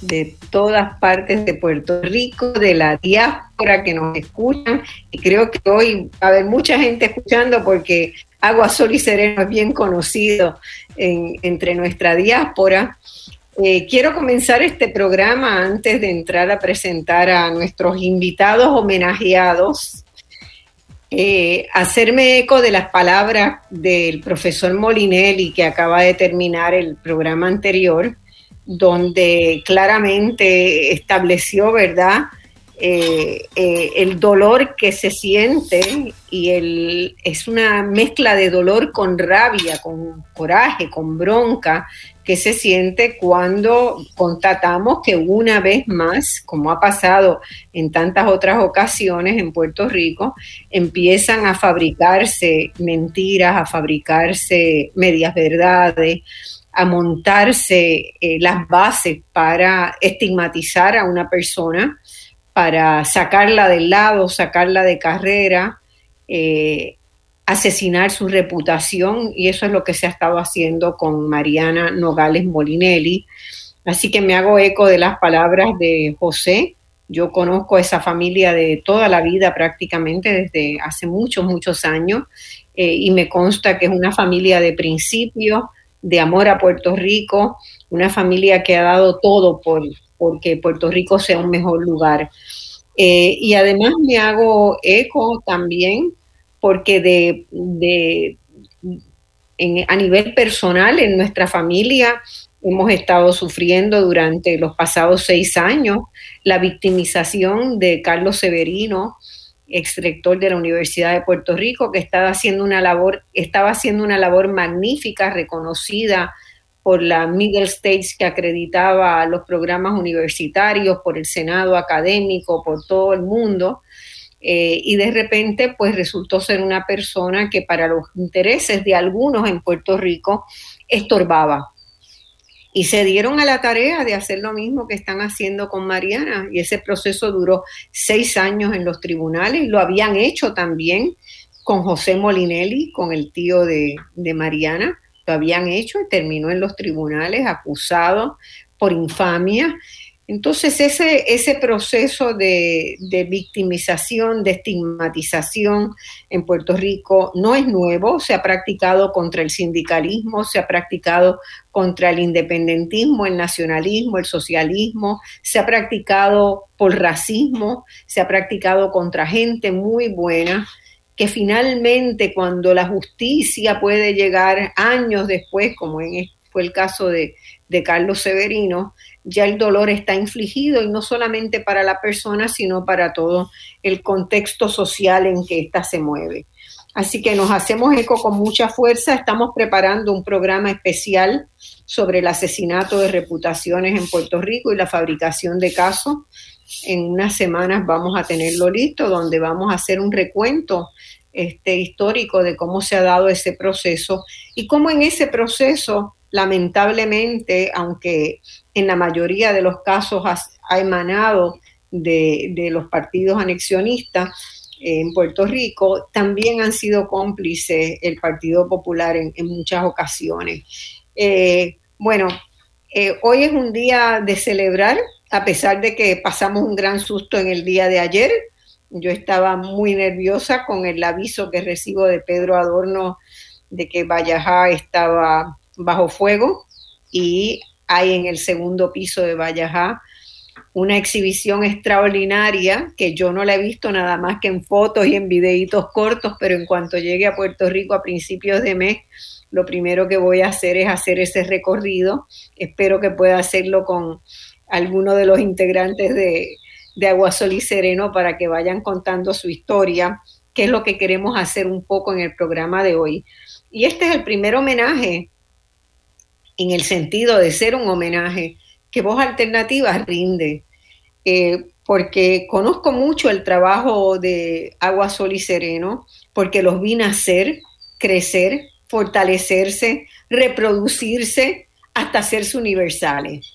de todas partes de Puerto Rico, de la diáspora que nos escuchan. Y creo que hoy va a haber mucha gente escuchando porque Agua, Sol y Sereno es bien conocido entre nuestra diáspora. Eh, quiero comenzar este programa antes de entrar a presentar a nuestros invitados homenajeados. Eh, hacerme eco de las palabras del profesor Molinelli que acaba de terminar el programa anterior donde claramente estableció, ¿verdad?, eh, eh, el dolor que se siente y el, es una mezcla de dolor con rabia, con coraje, con bronca que se siente cuando constatamos que una vez más, como ha pasado en tantas otras ocasiones en Puerto Rico, empiezan a fabricarse mentiras, a fabricarse medias verdades, a montarse eh, las bases para estigmatizar a una persona, para sacarla del lado, sacarla de carrera, eh, asesinar su reputación y eso es lo que se ha estado haciendo con Mariana Nogales Molinelli. Así que me hago eco de las palabras de José. Yo conozco a esa familia de toda la vida prácticamente desde hace muchos, muchos años eh, y me consta que es una familia de principios, de amor a Puerto Rico, una familia que ha dado todo por porque Puerto Rico sea un mejor lugar. Eh, y además me hago eco también porque de, a nivel personal en nuestra familia hemos estado sufriendo durante los pasados seis años la victimización de Carlos Severino, exrector de la Universidad de Puerto Rico, que estaba haciendo una labor, estaba haciendo una labor magnífica, reconocida por la Middle States que acreditaba los programas universitarios, por el Senado académico, por todo el mundo. Eh, y de repente, pues resultó ser una persona que para los intereses de algunos en Puerto Rico estorbaba, y se dieron a la tarea de hacer lo mismo que están haciendo con Mariana. Y ese proceso duró seis años en los tribunales. Lo habían hecho también con José Molinelli, con el tío de, de Mariana. Lo habían hecho y terminó en los tribunales acusado por infamia. Entonces ese, ese proceso de, victimización, de estigmatización en Puerto Rico no es nuevo, se ha practicado contra el sindicalismo, se ha practicado contra el independentismo, el nacionalismo, el socialismo, se ha practicado por racismo, se ha practicado contra gente muy buena que finalmente cuando la justicia puede llegar años después, como fue el caso de, de Carlos Severino, ya el dolor está infligido y no solamente para la persona, sino para todo el contexto social en que ésta se mueve. Así que nos hacemos eco con mucha fuerza. Estamos preparando un programa especial sobre el asesinato de reputaciones en Puerto Rico y la fabricación de casos. En unas semanas vamos a tenerlo listo, donde vamos a hacer un recuento este, histórico de cómo se ha dado ese proceso y cómo en ese proceso lamentablemente, aunque en la mayoría de los casos ha, emanado de, los partidos anexionistas en Puerto Rico, también han sido cómplices el Partido Popular en, muchas ocasiones. Eh, bueno, eh, hoy es un día de celebrar, a pesar de que pasamos un gran susto en el día de ayer. Yo estaba muy nerviosa con el aviso que recibo de Pedro Adorno de que Vallajá estaba bajo fuego y hay en el segundo piso de Vallajá una exhibición extraordinaria que yo no la he visto nada más que en fotos y en videitos cortos, pero en cuanto llegue a Puerto Rico a principios de mes, lo primero que voy a hacer es hacer ese recorrido. Espero que pueda hacerlo con alguno de los integrantes de, de Aguasol y Sereno para que vayan contando su historia, que es lo que queremos hacer un poco en el programa de hoy. Y este es el primer homenaje en el sentido de ser un homenaje que Voz Alternativa rinde. Eh, porque conozco mucho el trabajo de Agua, Sol y Sereno, porque los vi nacer, crecer, fortalecerse, reproducirse hasta hacerse universales.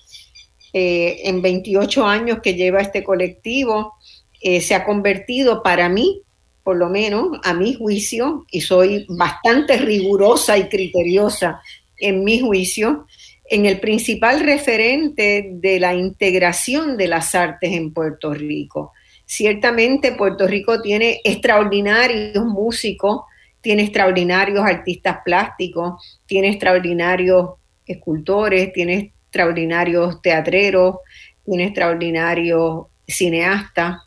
Eh, en 28 años que lleva este colectivo, eh, se ha convertido para mí, por lo menos a mi juicio, y soy bastante rigurosa y criteriosa en mi juicio, en el principal referente de la integración de las artes en Puerto Rico. Ciertamente Puerto Rico tiene extraordinarios músicos, tiene extraordinarios artistas plásticos, tiene extraordinarios escultores, tiene extraordinarios teatreros, tiene extraordinarios cineastas,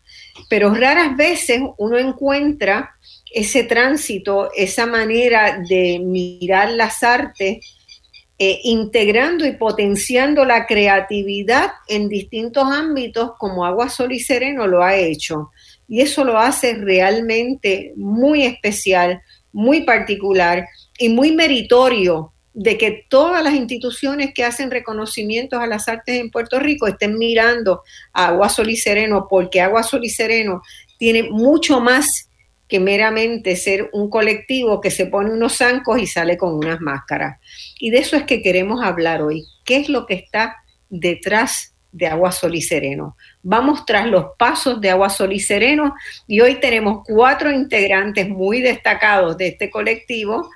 pero raras veces uno encuentra ese tránsito, esa manera de mirar las artes, eh, integrando y potenciando la creatividad en distintos ámbitos como Agua, Sol y Sereno lo ha hecho. Y eso lo hace realmente muy especial, muy particular y muy meritorio de que todas las instituciones que hacen reconocimientos a las artes en Puerto Rico estén mirando a Agua Sol y Sereno, porque Agua Sol y Sereno tiene mucho más que meramente ser un colectivo que se pone unos zancos y sale con unas máscaras. Y de eso es que queremos hablar hoy. ¿Qué es lo que está detrás de Agua Sol y Sereno? Vamos tras los pasos de Agua Sol y Sereno y hoy tenemos cuatro integrantes muy destacados de este colectivo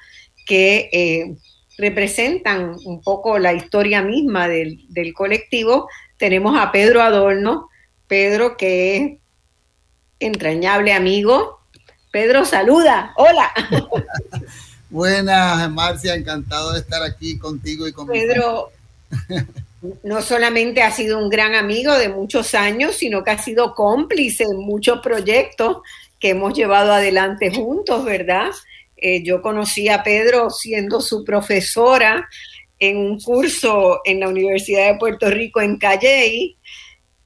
que eh, representan un poco la historia misma del, del colectivo. Tenemos a Pedro Adorno, Pedro que es entrañable amigo, Pedro, saluda. Hola. Buenas, Marcia, encantado de estar aquí contigo y con Pedro. no solamente ha sido un gran amigo de muchos años, sino que ha sido cómplice en muchos proyectos que hemos llevado adelante juntos, ¿verdad? Eh, yo conocí a Pedro siendo su profesora en un curso en la Universidad de Puerto Rico en Calley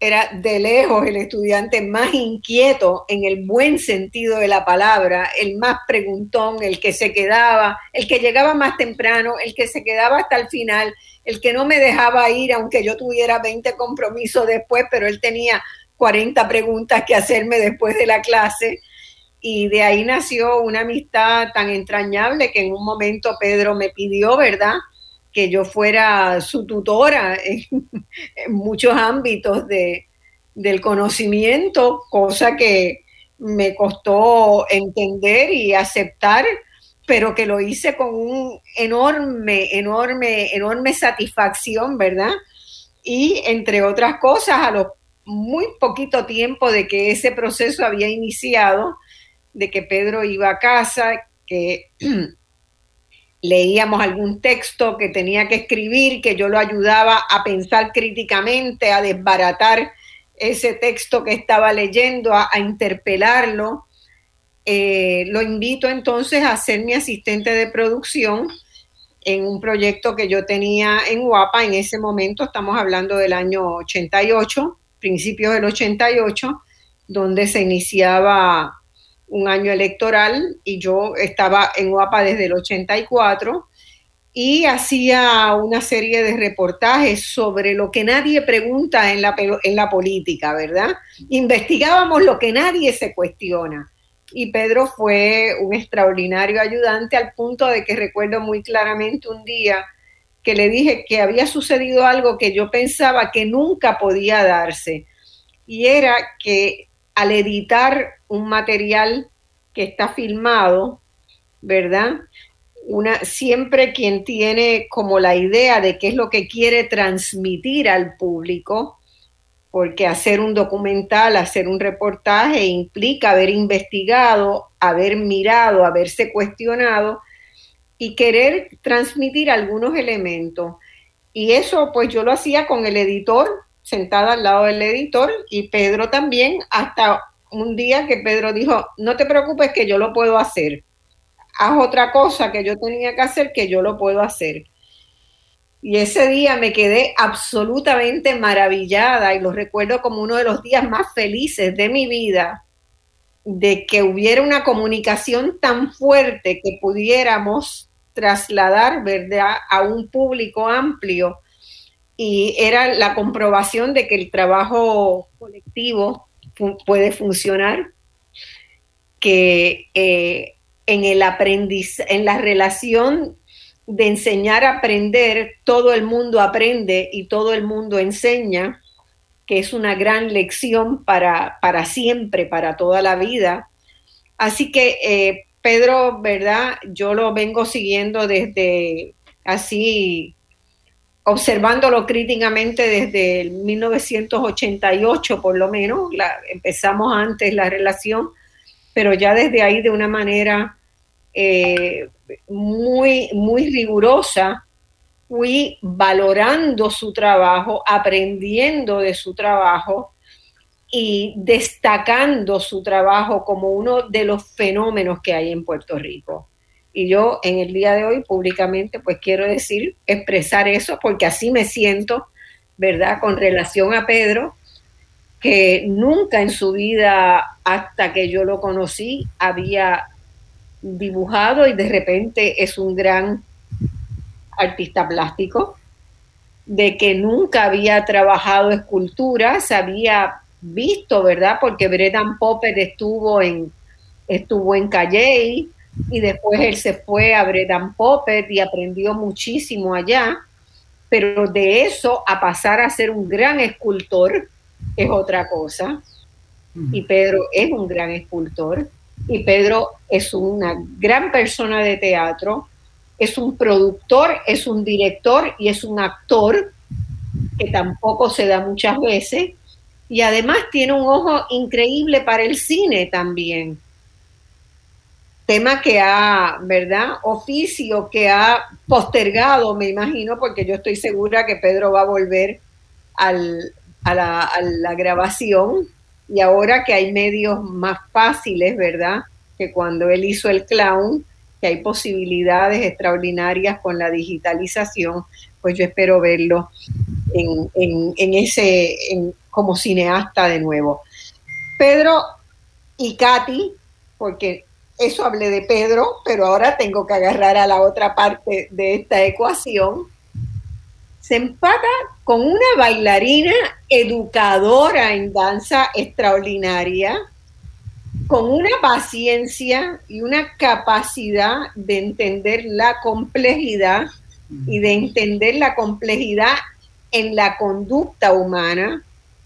era de lejos el estudiante más inquieto en el buen sentido de la palabra, el más preguntón, el que se quedaba, el que llegaba más temprano, el que se quedaba hasta el final, el que no me dejaba ir aunque yo tuviera 20 compromisos después, pero él tenía 40 preguntas que hacerme después de la clase. Y de ahí nació una amistad tan entrañable que en un momento Pedro me pidió, ¿verdad? Que yo fuera su tutora en, muchos ámbitos de, del conocimiento, cosa que me costó entender y aceptar, pero que lo hice con un enorme, enorme, enorme satisfacción, ¿verdad? Y entre otras cosas, a lo muy poquito tiempo de que ese proceso había iniciado, de que Pedro iba a casa, que leíamos algún texto que tenía que escribir, que yo lo ayudaba a pensar críticamente, a desbaratar ese texto que estaba leyendo, a, interpelarlo. Eh, lo invito entonces a ser mi asistente de producción en un proyecto que yo tenía en Guapa. En ese momento estamos hablando del año 88, principios del 88, donde se iniciaba un año electoral y yo estaba en UAPA desde el 84 y hacía una serie de reportajes sobre lo que nadie pregunta en la, en la política, ¿verdad? Investigábamos lo que nadie se cuestiona. Y Pedro fue un extraordinario ayudante al punto de que recuerdo muy claramente un día que le dije que había sucedido algo que yo pensaba que nunca podía darse. Y era que al editar un material que está filmado, ¿verdad? Una, siempre quien tiene como la idea de qué es lo que quiere transmitir al público, porque hacer un documental, hacer un reportaje implica haber investigado, haber mirado, haberse cuestionado y querer transmitir algunos elementos. Y eso pues yo lo hacía con el editor, sentada al lado del editor, y Pedro también, hasta un día que Pedro dijo, no te preocupes que yo lo puedo hacer. Haz otra cosa que yo tenía que hacer que yo lo puedo hacer. Y ese día me quedé absolutamente maravillada y lo recuerdo como uno de los días más felices de mi vida, de que hubiera una comunicación tan fuerte que pudiéramos trasladar, ¿verdad?, a un público amplio. Y era la comprobación de que el trabajo colectivo puede funcionar, que eh, en el aprendizaje, en la relación de enseñar a aprender, todo el mundo aprende y todo el mundo enseña, que es una gran lección para, para siempre, para toda la vida. Así que eh, Pedro, ¿verdad? Yo lo vengo siguiendo desde así, observándolo críticamente desde 1988 por lo menos, empezamos antes la relación, pero ya desde ahí de una manera eh, muy, muy rigurosa, fui valorando su trabajo, aprendiendo de su trabajo y destacando su trabajo como uno de los fenómenos que hay en Puerto Rico. Y yo en el día de hoy públicamente pues quiero decir, expresar eso porque así me siento, ¿verdad? Con relación a Pedro, que nunca en su vida, hasta que yo lo conocí, había dibujado y de repente es un gran artista plástico, de que nunca había trabajado esculturas, había visto, ¿verdad? Porque Bredan Popper estuvo en, estuvo en Calley y después él se fue a Bredan Popper y aprendió muchísimo allá, pero de eso a pasar a ser un gran escultor es otra cosa. Y Pedro es un gran escultor y Pedro es una gran persona de teatro, es un productor, es un director y es un actor que tampoco se da muchas veces y además tiene un ojo increíble para el cine también. Tema que ha, ¿verdad? Oficio que ha postergado, me imagino, porque yo estoy segura que Pedro va a volver a, la, a la grabación y ahora que hay medios más fáciles, ¿verdad? Que cuando él hizo el clown, que hay posibilidades extraordinarias con la digitalización, pues yo espero verlo en, en, ese, como cineasta de nuevo. Pedro y Katy, porque eso hablé de Pedro, pero ahora tengo que agarrar a la otra parte de esta ecuación, se empata con una bailarina educadora en danza extraordinaria, con una paciencia y una capacidad de entender la complejidad y de entender la complejidad en la conducta humana,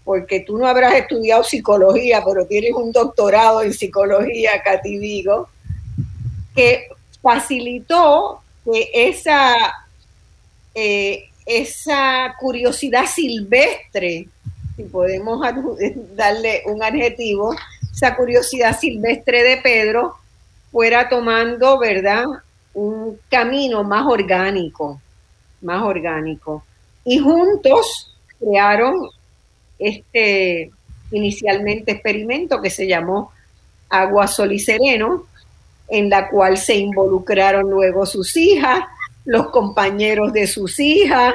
porque tú no habrás estudiado psicología, pero tienes un doctorado en psicología, Katy Vigo, que facilitó que esa, eh, esa curiosidad silvestre, si podemos darle un adjetivo, esa curiosidad silvestre de Pedro fuera tomando, ¿verdad?, un camino más orgánico, más orgánico. Y juntos crearon este inicialmente experimento que se llamó Agua, Sol y Sereno, en la cual se involucraron luego sus hijas, los compañeros de sus hijas,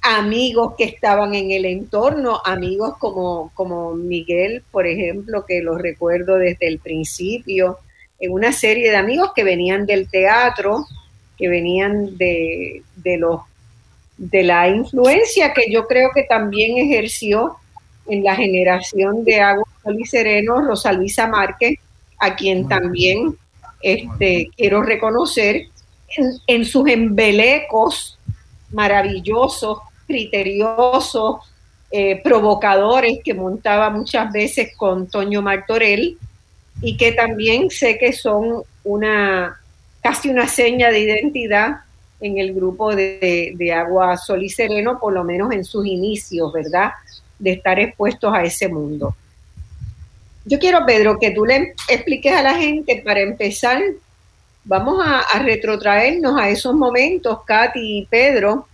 amigos que estaban en el entorno, amigos como, como Miguel, por ejemplo, que los recuerdo desde el principio, en una serie de amigos que venían del teatro, que venían de, los, de la influencia que yo creo que también ejerció en la generación de Agua, Sol y Sereno, Rosa Luisa Márquez, a quien también este, quiero reconocer en, en sus embelecos maravillosos criteriosos, eh, provocadores que montaba muchas veces con Toño Martorell y que también sé que son una casi una seña de identidad en el grupo de, de, Agua, Sol y Sereno, por lo menos en sus inicios, ¿verdad? De estar expuestos a ese mundo. Yo quiero, Pedro, que tú le expliques a la gente, para empezar, vamos a, retrotraernos a esos momentos, Katy y Pedro,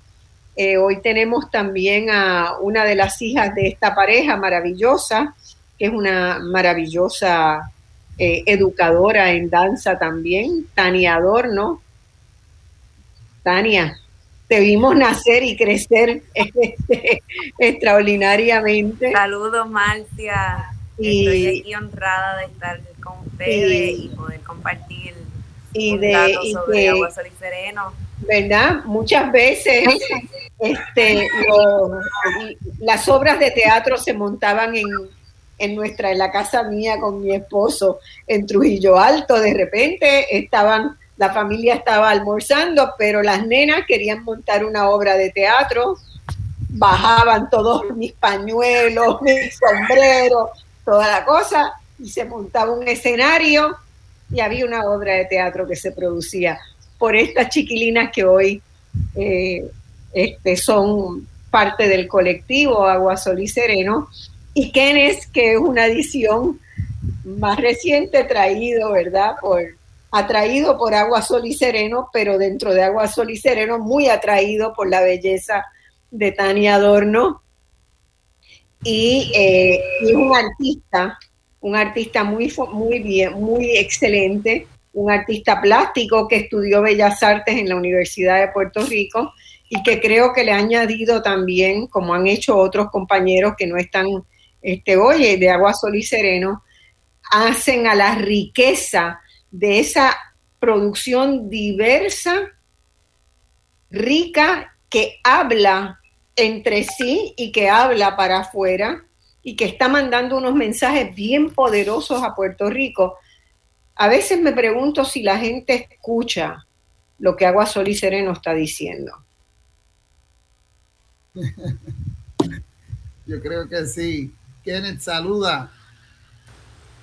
eh, hoy tenemos también a una de las hijas de esta pareja maravillosa, que es una maravillosa eh, educadora en danza también, Tania Adorno. Tania, te vimos nacer y crecer este, extraordinariamente. Saludos, Marcia. Estoy aquí honrada de estar con ustedes y, poder compartir y de, sobre Agua Sol y Sereno. ¿Verdad? Muchas veces este, las obras de teatro se montaban en, en nuestra, en la casa mía con mi esposo en Trujillo Alto. De repente estaban, la familia estaba almorzando, pero las nenas querían montar una obra de teatro. Bajaban todos mis pañuelos, mis sombreros, toda la cosa, y se montaba un escenario y había una obra de teatro que se producía por estas chiquilinas que hoy eh, este, son parte del colectivo Agua Sol y Sereno, y Kenes, que es una edición más reciente traído, ¿verdad? Por, atraído por Agua Sol y Sereno, pero dentro de Agua Sol y Sereno muy atraído por la belleza de Tania Adorno. Y, eh, es un artista, un artista muy, muy bien, muy excelente, un artista plástico que estudió Bellas Artes en la Universidad de Puerto Rico y que creo que le ha añadido también, como han hecho otros compañeros que no están este, hoy, de Agua Sol y Sereno, hacen a la riqueza de esa producción diversa, rica, que habla entre sí y que habla para afuera y que está mandando unos mensajes bien poderosos a Puerto Rico. A veces me pregunto si la gente escucha lo que Agua Sol y Sereno está diciendo. Yo creo que sí. Kenneth, saluda.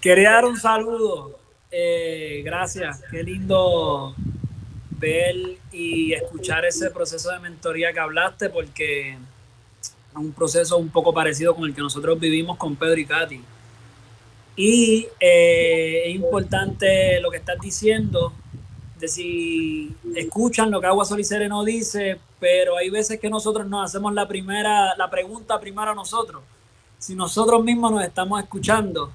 Quería dar un saludo. Eh, gracias. Qué lindo ver y escuchar ese proceso de mentoría que hablaste, porque es un proceso un poco parecido con el que nosotros vivimos con Pedro y Katy. Y eh, es importante lo que estás diciendo, de si escuchan lo que Agua Sol y Sereno dice, pero hay veces que nosotros nos hacemos la primera, la pregunta primero a nosotros, si nosotros mismos nos estamos escuchando.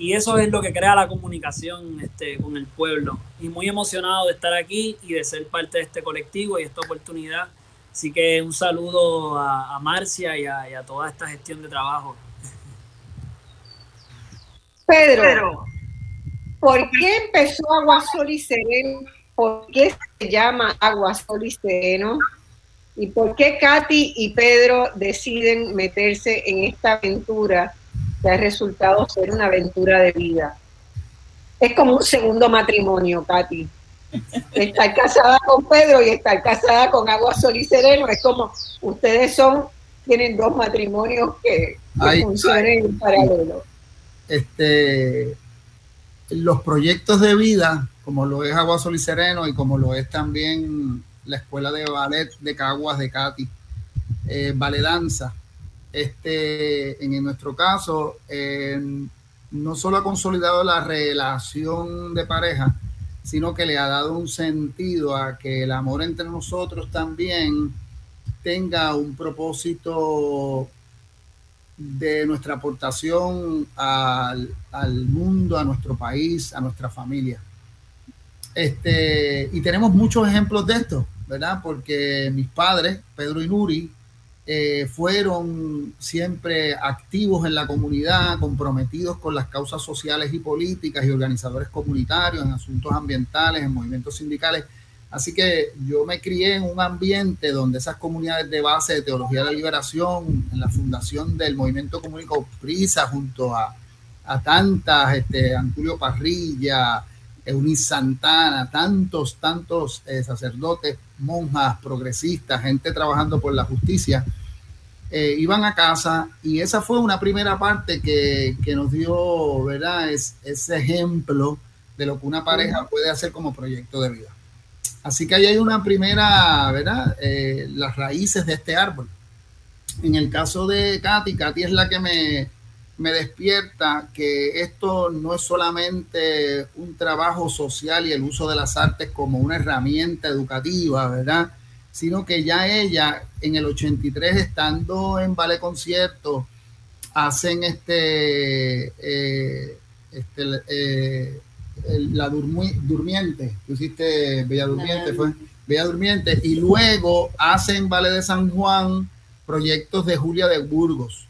Y eso es lo que crea la comunicación este, con el pueblo. Y muy emocionado de estar aquí y de ser parte de este colectivo y esta oportunidad. Así que un saludo a, Marcia y a, toda esta gestión de trabajo. Pedro, ¿por qué empezó Agua Sol y Sereno? ¿Por qué se llama Agua Sol y? ¿Y por qué Katy y Pedro deciden meterse en esta aventura que ha resultado ser una aventura de vida? Es como un segundo matrimonio, Katy. Estar casada con Pedro y estar casada con Agua Sol y Sereno es como ustedes son, tienen dos matrimonios que, funcionan en paralelo. Este, los proyectos de vida, como lo es Agua Sol y Sereno y como lo es también la escuela de ballet de Caguas de Katy, eh, ballet danza. Este, en, nuestro caso, no solo ha consolidado la relación de pareja, sino que le ha dado un sentido a que el amor entre nosotros también tenga un propósito de nuestra aportación al, al mundo, a nuestro país, a nuestra familia. Este, y tenemos muchos ejemplos de esto, ¿verdad? Porque mis padres, Pedro y Nuri, eh, fueron siempre activos en la comunidad, comprometidos con las causas sociales y políticas y organizadores comunitarios en asuntos ambientales, en movimientos sindicales. Así que yo me crié en un ambiente donde esas comunidades de base de Teología de la Liberación, en la fundación del Movimiento Comunico Prisa, junto a, a tantas, este, Antulio Parrilla, Eunice Santana, tantos, tantos eh, sacerdotes, monjas, progresistas, gente trabajando por la justicia, eh, iban a casa y esa fue una primera parte que, nos dio, ¿verdad? Es, ese ejemplo de lo que una pareja puede hacer como proyecto de vida. Así que ahí hay una primera, ¿verdad? Eh, las raíces de este árbol. En el caso de Katy, Katy es la que me, me despierta que esto no es solamente un trabajo social y el uso de las artes como una herramienta educativa, ¿verdad? Sino que ya ella en el 83, estando en Ballet Concierto, hacen este, eh, este eh, la durmiente, tú hiciste Bella Durmiente, fue Bella Durmiente, y luego hacen Ballet de San Juan proyectos de Julia de Burgos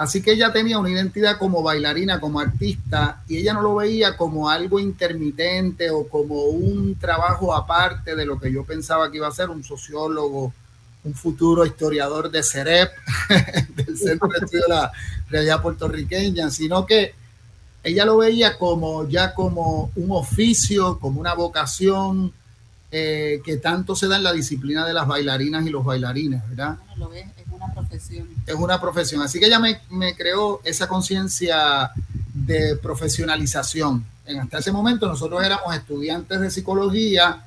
Así que ella tenía una identidad como bailarina, como artista, y ella no lo veía como algo intermitente o como un trabajo aparte de lo que yo pensaba que iba a ser un sociólogo un futuro historiador de CEREP, del Centro de Estudio de la Realidad Puertorriqueña, sino que ella lo veía como ya como un oficio, como una vocación eh, que tanto se da en la disciplina de las bailarinas y los bailarines, ¿verdad? lo ves, es una profesión. Es una profesión. Así que ella me, me creó esa conciencia de profesionalización. En hasta ese momento nosotros éramos estudiantes de psicología,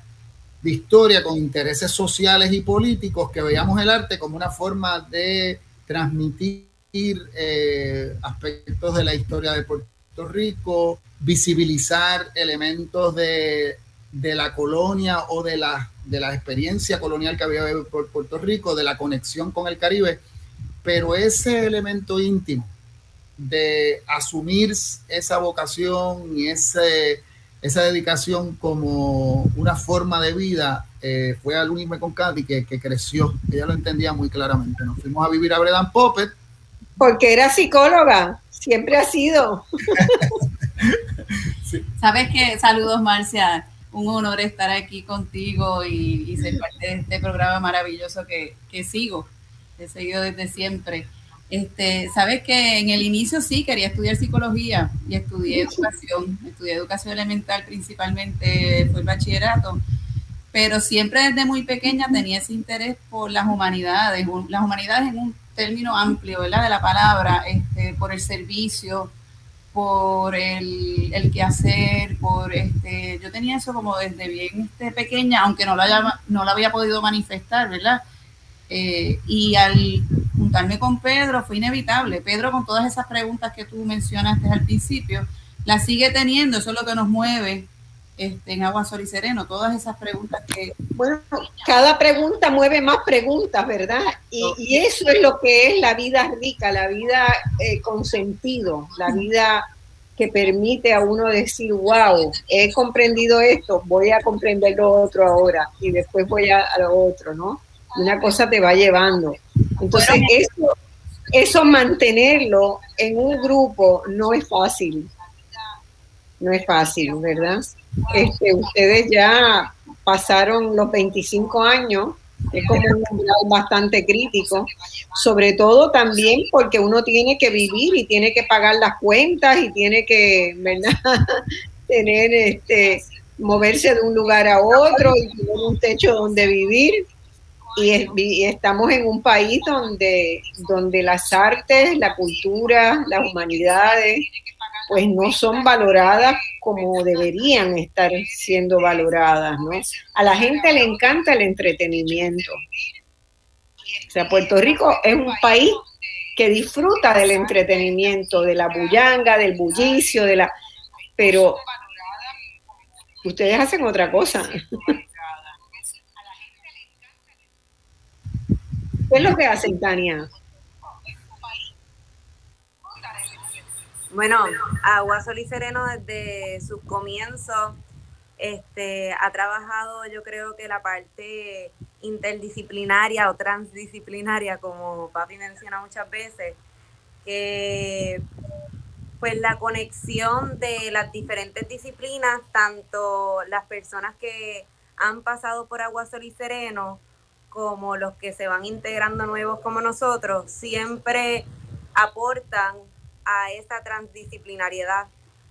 de historia con intereses sociales y políticos que veíamos el arte como una forma de transmitir eh, aspectos de la historia de Puerto Rico, visibilizar elementos de, de la colonia o de la, de la experiencia colonial que había por Puerto Rico, de la conexión con el Caribe, pero ese elemento íntimo de asumir esa vocación y ese, esa dedicación como una forma de vida eh, fue al Unirme con Katy que, que, creció, ella lo entendía muy claramente. Nos fuimos a vivir a Bredan Poppet. Porque era psicóloga, siempre ha sido. Sabes que, saludos Marcia, un honor estar aquí contigo y, y ser parte de este programa maravilloso que, que sigo, he seguido desde siempre. Este, sabes que en el inicio sí quería estudiar psicología y estudié educación, estudié educación elemental principalmente, fue el bachillerato, pero siempre desde muy pequeña tenía ese interés por las humanidades, las humanidades en un término amplio, ¿verdad? De la palabra, este, por el servicio, por el, el quehacer, por este, yo tenía eso como desde bien este, pequeña, aunque no lo, haya, no lo había podido manifestar, ¿verdad? Eh, y al juntarme con Pedro fue inevitable. Pedro, con todas esas preguntas que tú mencionaste al principio, las sigue teniendo, eso es lo que nos mueve este, en Agua Sol y Sereno, todas esas preguntas que... Bueno, cada pregunta mueve más preguntas, ¿verdad? Y, y eso es lo que es la vida rica, la vida eh, con sentido, la vida que permite a uno decir, wow, he comprendido esto, voy a comprender lo otro ahora y después voy a, a lo otro, ¿no? una cosa te va llevando. Entonces, eso, eso mantenerlo en un grupo no es fácil. No es fácil, ¿verdad? Este, ustedes ya pasaron los 25 años, es como un umbral bastante crítico, sobre todo también porque uno tiene que vivir y tiene que pagar las cuentas y tiene que, tener este moverse de un lugar a otro y tener un techo donde vivir. Y, estamos en un país donde, donde las artes, la cultura, las humanidades, pues no son valoradas como deberían estar siendo valoradas, ¿no? A la gente le encanta el entretenimiento. O sea, Puerto Rico es un país que disfruta del entretenimiento, de la bullanga, del bullicio, de la... Pero ustedes hacen otra cosa. ¿Qué es lo que hacen, Tania? Bueno, Agua Sol y Sereno desde sus comienzos este, ha trabajado yo creo que la parte interdisciplinaria o transdisciplinaria, como papi menciona muchas veces, que pues la conexión de las diferentes disciplinas, tanto las personas que han pasado por Agua Sol y Sereno, como los que se van integrando nuevos como nosotros, siempre aportan a esa transdisciplinariedad,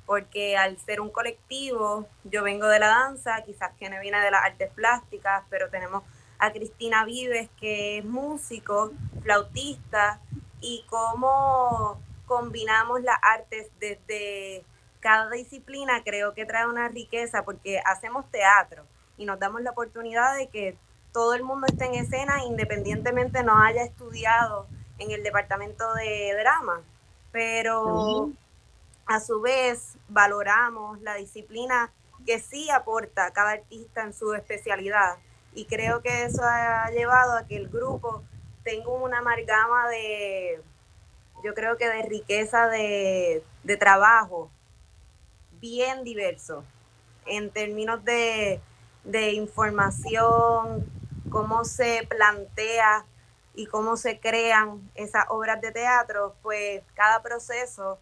porque al ser un colectivo, yo vengo de la danza, quizás me viene de las artes plásticas, pero tenemos a Cristina Vives, que es músico, flautista, y cómo combinamos las artes desde cada disciplina, creo que trae una riqueza, porque hacemos teatro y nos damos la oportunidad de que todo el mundo esté en escena independientemente no haya estudiado en el departamento de drama, pero a su vez valoramos la disciplina que sí aporta cada artista en su especialidad. Y creo que eso ha llevado a que el grupo tenga una amalgama de, yo creo que de riqueza de, de trabajo bien diverso en términos de, de información, cómo se plantea y cómo se crean esas obras de teatro, pues cada proceso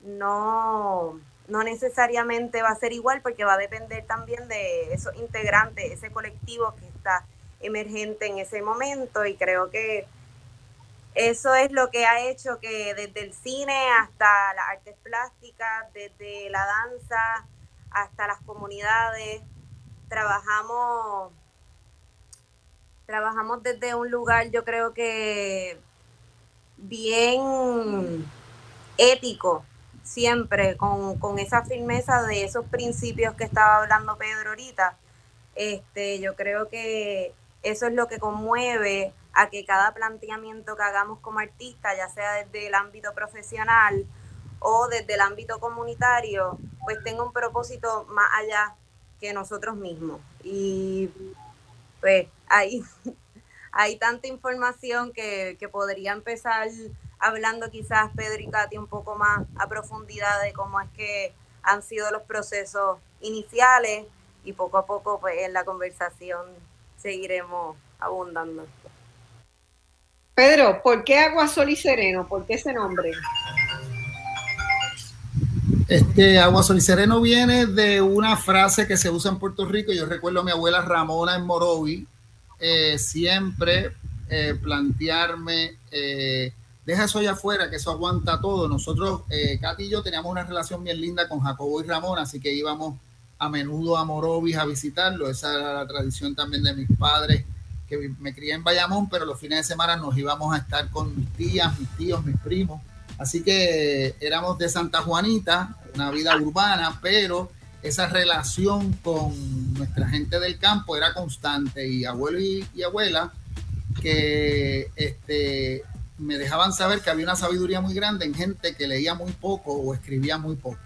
no, no necesariamente va a ser igual porque va a depender también de esos integrantes, ese colectivo que está emergente en ese momento. Y creo que eso es lo que ha hecho que desde el cine hasta las artes plásticas, desde la danza hasta las comunidades, trabajamos trabajamos desde un lugar yo creo que bien ético siempre con, con, esa firmeza de esos principios que estaba hablando Pedro ahorita. Este, yo creo que eso es lo que conmueve a que cada planteamiento que hagamos como artista, ya sea desde el ámbito profesional o desde el ámbito comunitario, pues tenga un propósito más allá que nosotros mismos. Y pues hay, hay tanta información que, que podría empezar hablando quizás Pedro y Katy un poco más a profundidad de cómo es que han sido los procesos iniciales y poco a poco pues en la conversación seguiremos abundando. Pedro, ¿por qué Agua Sol y Sereno? ¿Por qué ese nombre? Este Agua Sol y Sereno viene de una frase que se usa en Puerto Rico. Yo recuerdo a mi abuela Ramona en Morovi eh, siempre eh, plantearme, eh, deja eso allá afuera, que eso aguanta todo. Nosotros, Katy y yo teníamos una relación bien linda con Jacobo y Ramona, así que íbamos a menudo a Morovis a visitarlo. Esa era la tradición también de mis padres, que me crié en Bayamón, pero los fines de semana nos íbamos a estar con mis tías, mis tíos, mis primos. Así que éramos de Santa Juanita, una vida urbana, pero esa relación con nuestra gente del campo era constante y abuelo y, abuela que este, me dejaban saber que había una sabiduría muy grande en gente que leía muy poco o escribía muy poco.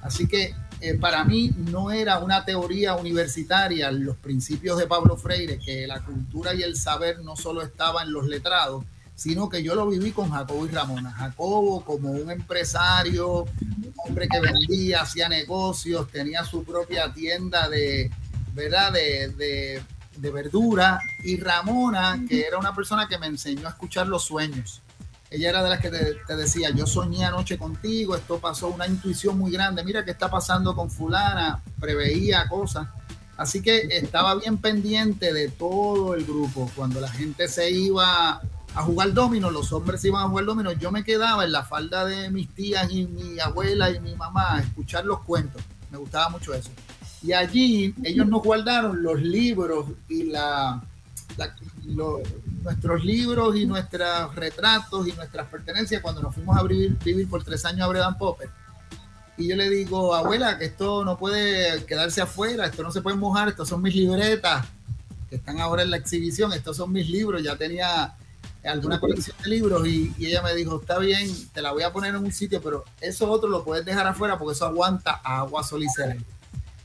Así que eh, para mí no era una teoría universitaria los principios de Pablo Freire, que la cultura y el saber no solo estaban en los letrados, sino que yo lo viví con Jacobo y Ramona. Jacobo como un empresario, un hombre que vendía, hacía negocios, tenía su propia tienda de, ¿verdad? De, de, de verdura. Y Ramona, que era una persona que me enseñó a escuchar los sueños. Ella era de las que te, te, decía, yo soñé anoche contigo, esto pasó, una intuición muy grande, mira qué está pasando con fulana, preveía cosas. Así que estaba bien pendiente de todo el grupo. Cuando la gente se iba a jugar domino, los hombres iban a jugar domino, yo me quedaba en la falda de mis tías y mi abuela y mi mamá a escuchar los cuentos. Me gustaba mucho eso. Y allí ellos nos guardaron los libros y la, nuestros libros y nuestros retratos y nuestras pertenencias cuando nos fuimos a vivir, por tres años a Bredan Popper. Y yo le digo, abuela, que esto no puede quedarse afuera, esto no se puede mojar, estos son mis libretas que están ahora en la exhibición, estos son mis libros, ya tenía alguna colección de libros y, ella me dijo, está bien, te la voy a poner en un sitio, pero eso otro lo puedes dejar afuera porque eso aguanta agua, sol y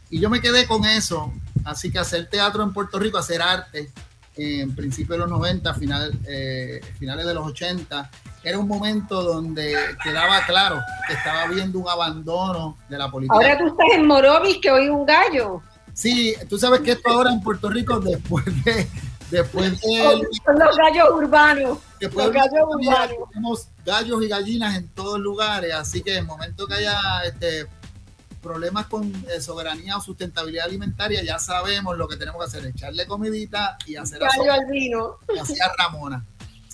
Y yo me quedé con eso, así que hacer teatro en Puerto Rico, hacer arte, en principios de los 90, final, eh, finales de los 80, era un momento donde quedaba claro que estaba habiendo un abandono de la política. Ahora tú estás en Morovis, que oí un gallo. Sí, tú sabes que esto ahora en Puerto Rico, después de, Después de. los gallos urbanos. Después los gallos urbanos. Tenemos gallos y gallinas en todos lugares, así que en el momento que haya este, problemas con eh, soberanía o sustentabilidad alimentaria, ya sabemos lo que tenemos que hacer: echarle comidita y hacer Gallo al vino. Hacía Ramona.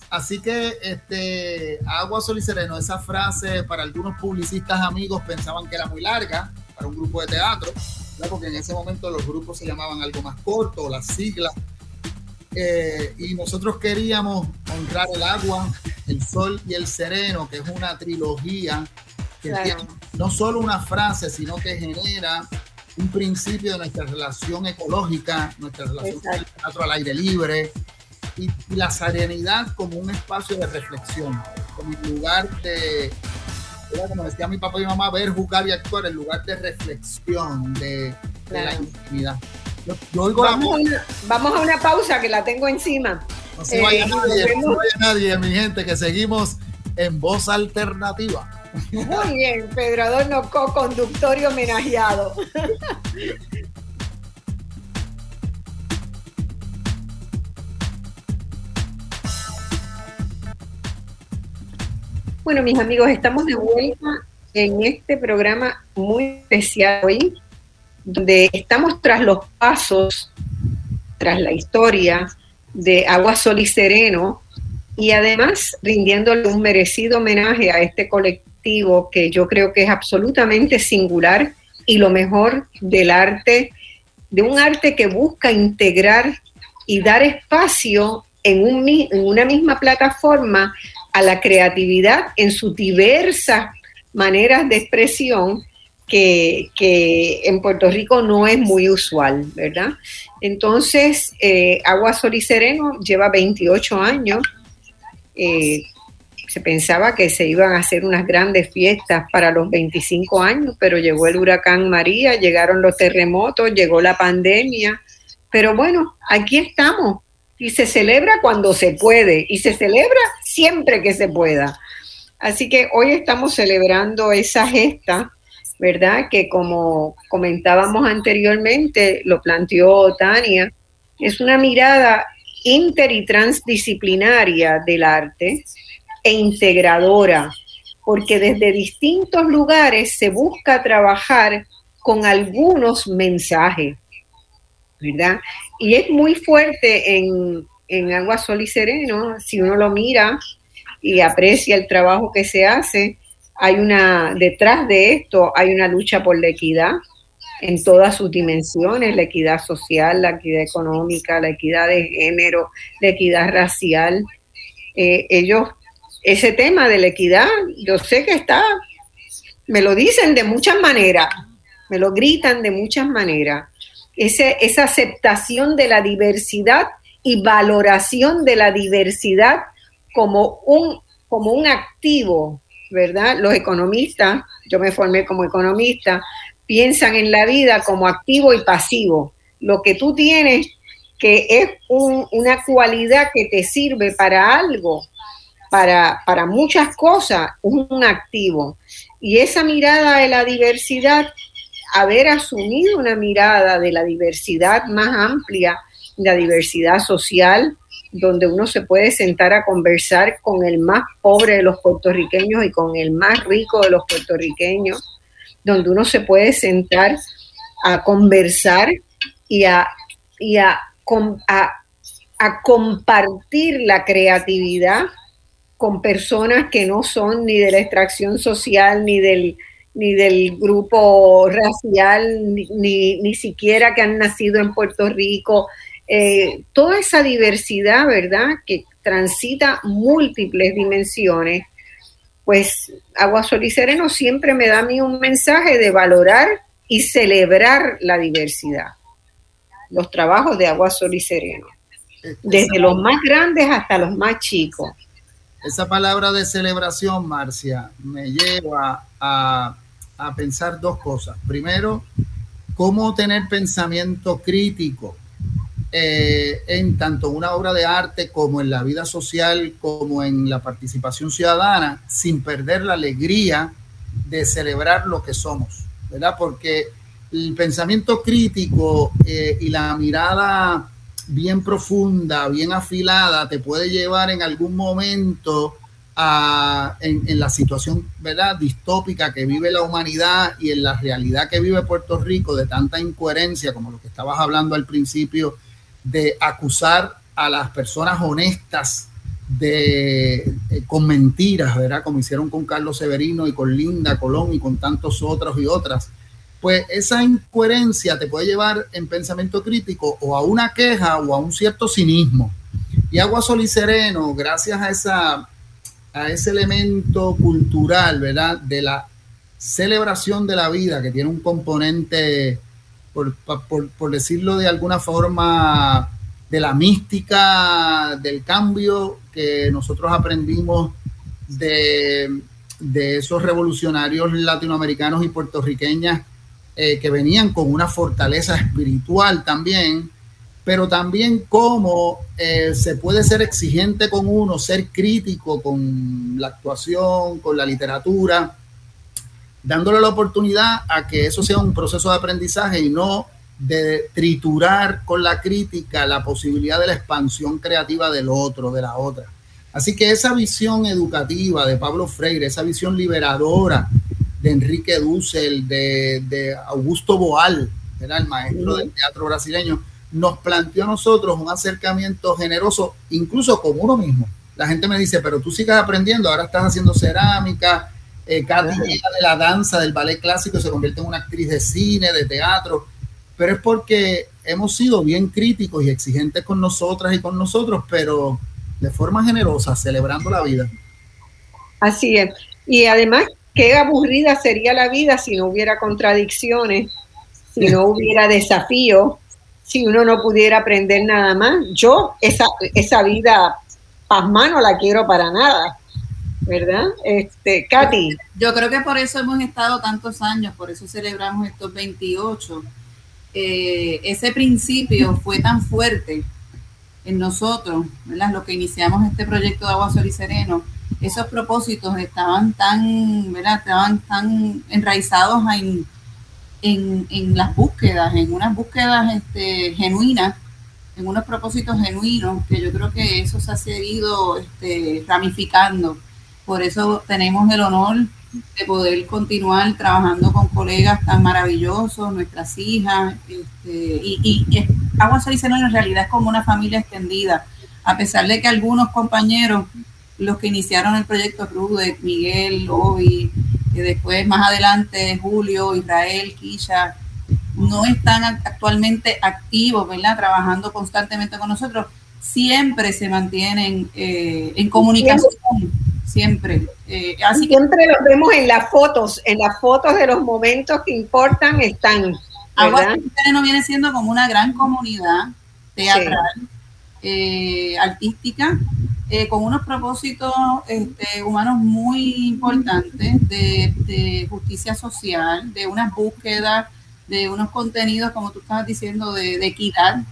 Así que este, agua, sol y sereno, esa frase para algunos publicistas amigos pensaban que era muy larga para un grupo de teatro, porque en ese momento los grupos se llamaban algo más corto, las siglas eh, y nosotros queríamos honrar el agua, el sol y el sereno, que es una trilogía que tiene no solo una frase, sino que genera un principio de nuestra relación ecológica, nuestra relación con el teatro al aire libre y, la serenidad como un espacio de reflexión, como un lugar de, como decía mi papá y mamá, ver, jugar y actuar, el lugar de reflexión, de, de la intimidad vamos, a una, pausa que la tengo encima. No se vaya, eh, nadie, no vaya nadie, mi gente, que seguimos en voz alternativa. Muy bien, Pedro Adorno, co-conductor y homenajeado. Bueno, mis amigos, estamos de vuelta en este programa muy especial hoy, donde estamos tras los pasos, tras la historia de Agua Sol y Sereno y además rindiéndole un merecido homenaje a este colectivo que yo creo que es absolutamente singular y lo mejor del arte, de un arte que busca integrar y dar espacio en, en una misma plataforma a la creatividad en sus diversas maneras de expresión que, en Puerto Rico no es muy usual, ¿verdad? Entonces, eh, Agua Sol y Sereno lleva 28 años. Eh, se pensaba que se iban a hacer unas grandes fiestas para los 25 años, pero llegó el huracán María, llegaron los terremotos, llegó la pandemia. Pero bueno, aquí estamos y se celebra cuando se puede y se celebra siempre que se pueda. Así que hoy estamos celebrando esa gesta, ¿verdad? Que como comentábamos anteriormente, lo planteó Tania, es una mirada inter y transdisciplinaria del arte e integradora, porque desde distintos lugares se busca trabajar con algunos mensajes, ¿verdad? Y es muy fuerte en, en Agua Sol y Sereno, si uno lo mira, y aprecia el trabajo que se hace, hay una, detrás de esto hay una lucha por la equidad en todas sus dimensiones, la equidad social, la equidad económica, la equidad de género, la equidad racial. Eh, ellos, ese tema de la equidad, yo sé que está, me lo dicen de muchas maneras, me lo gritan de muchas maneras. Esa aceptación de la diversidad y valoración de la diversidad como un, como un activo, ¿verdad? Los economistas, yo me formé como economista, piensan en la vida como activo y pasivo. Lo que tú tienes que es una cualidad que te sirve para algo, para, para muchas cosas, un activo. Y esa mirada de la diversidad, haber asumido una mirada de la diversidad más amplia, la diversidad social, donde uno se puede sentar a conversar con el más pobre de los puertorriqueños y con el más rico de los puertorriqueños, donde uno se puede sentar a conversar y a, a, compartir la creatividad con personas que no son ni de la extracción social, ni del, ni del grupo racial, ni, ni siquiera que han nacido en Puerto Rico, eh, toda esa diversidad, ¿verdad? Que transita múltiples dimensiones, pues Agua Sol y Sereno siempre me da a mí un mensaje de valorar y celebrar la diversidad. Los trabajos de Agua Sol y Sereno, desde los más grandes hasta los más chicos. Esa palabra de celebración, Marcia, me lleva a, a pensar dos cosas. Primero, cómo tener pensamiento crítico eh, en tanto una obra de arte como en la vida social, como en la participación ciudadana, sin perder la alegría de celebrar lo que somos, ¿verdad? Porque el pensamiento crítico eh, y la mirada bien profunda, bien afilada, te puede llevar en algún momento a, en, la situación ¿verdad? distópica que vive la humanidad y en la realidad que vive Puerto Rico de tanta incoherencia como lo que estabas hablando al principio de acusar a las personas honestas de, eh, con mentiras, ¿verdad? Como hicieron con Carlos Severino y con Linda Colón y con tantos otros y otras. Pues esa incoherencia te puede llevar en pensamiento crítico o a una queja o a un cierto cinismo. Y Agua Sol y Sereno, gracias a, esa, a ese elemento cultural, ¿verdad? De la celebración de la vida, que tiene un componente por, decirlo de alguna forma, de la mística del cambio que nosotros aprendimos de, esos revolucionarios latinoamericanos y puertorriqueñas eh, que venían con una fortaleza espiritual también, pero también cómo eh, se puede ser exigente con uno, ser crítico con la actuación, con la literatura, dándole la oportunidad a que eso sea un proceso de aprendizaje y no de triturar con la crítica la posibilidad de la expansión creativa del otro, de la otra. Así que esa visión educativa de Pablo Freire, esa visión liberadora de Enrique Dussel, de, Augusto Boal, era el maestro del teatro brasileño, nos planteó a nosotros un acercamiento generoso, incluso con uno mismo. La gente me dice, pero tú sigues aprendiendo, ahora estás haciendo cerámica, eh, Katy de la danza, del ballet clásico, se convierte en una actriz de cine, de teatro, pero es porque hemos sido bien críticos y exigentes con nosotras y con nosotros, pero de forma generosa, celebrando la vida. Así es. Y además, qué aburrida sería la vida si no hubiera contradicciones, si no hubiera desafíos, si uno no pudiera aprender nada más. Yo esa, esa vida pasma no la quiero para nada. ¿Verdad? Este, Katy. Yo creo que por eso hemos estado tantos años, por eso celebramos estos 28. Eh, ese principio fue tan fuerte en nosotros, ¿verdad? Lo que iniciamos este proyecto de Agua Sol y Sereno, esos propósitos estaban tan, ¿verdad? Estaban tan enraizados en, en, las búsquedas, en unas búsquedas este, genuinas, en unos propósitos genuinos, que yo creo que eso se ha seguido este, ramificando por eso tenemos el honor de poder continuar trabajando con colegas tan maravillosos, nuestras hijas, este, y, y, Agua Soliceno en realidad es como una familia extendida, a pesar de que algunos compañeros, los que iniciaron el proyecto Rude, Miguel, Obi, y después más adelante Julio, Israel, Quilla, no están actualmente activos, ¿verdad? Trabajando constantemente con nosotros, siempre se mantienen eh, en comunicación siempre. Eh, así siempre los vemos en las fotos, en las fotos de los momentos que importan están. Agua no viene siendo como una gran comunidad teatral, eh, artística, eh, con unos propósitos este, humanos muy importantes de, de, justicia social, de unas búsquedas, de unos contenidos, como tú estabas diciendo, de, de equidad.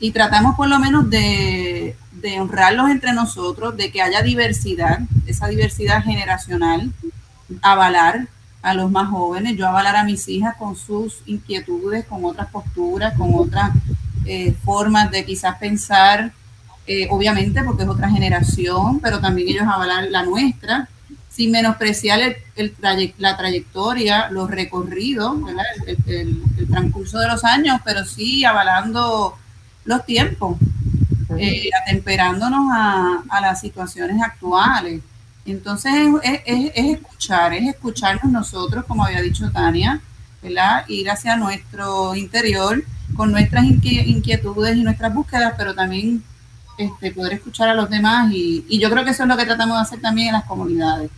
Y tratamos por lo menos de, honrarlos entre nosotros, de que haya diversidad, esa diversidad generacional, avalar a los más jóvenes, yo avalar a mis hijas con sus inquietudes, con otras posturas, con otras eh, formas de quizás pensar, eh, obviamente porque es otra generación, pero también ellos avalar la nuestra, sin menospreciar el, la trayectoria, los recorridos, el, el transcurso de los años, pero sí avalando los tiempos eh, atemperándonos a, las situaciones actuales. Entonces es, escuchar, es escucharnos nosotros, como había dicho Tania, ¿verdad? Ir hacia nuestro interior con nuestras inquietudes y nuestras búsquedas, pero también este, poder escuchar a los demás y, y, yo creo que eso es lo que tratamos de hacer también en las comunidades.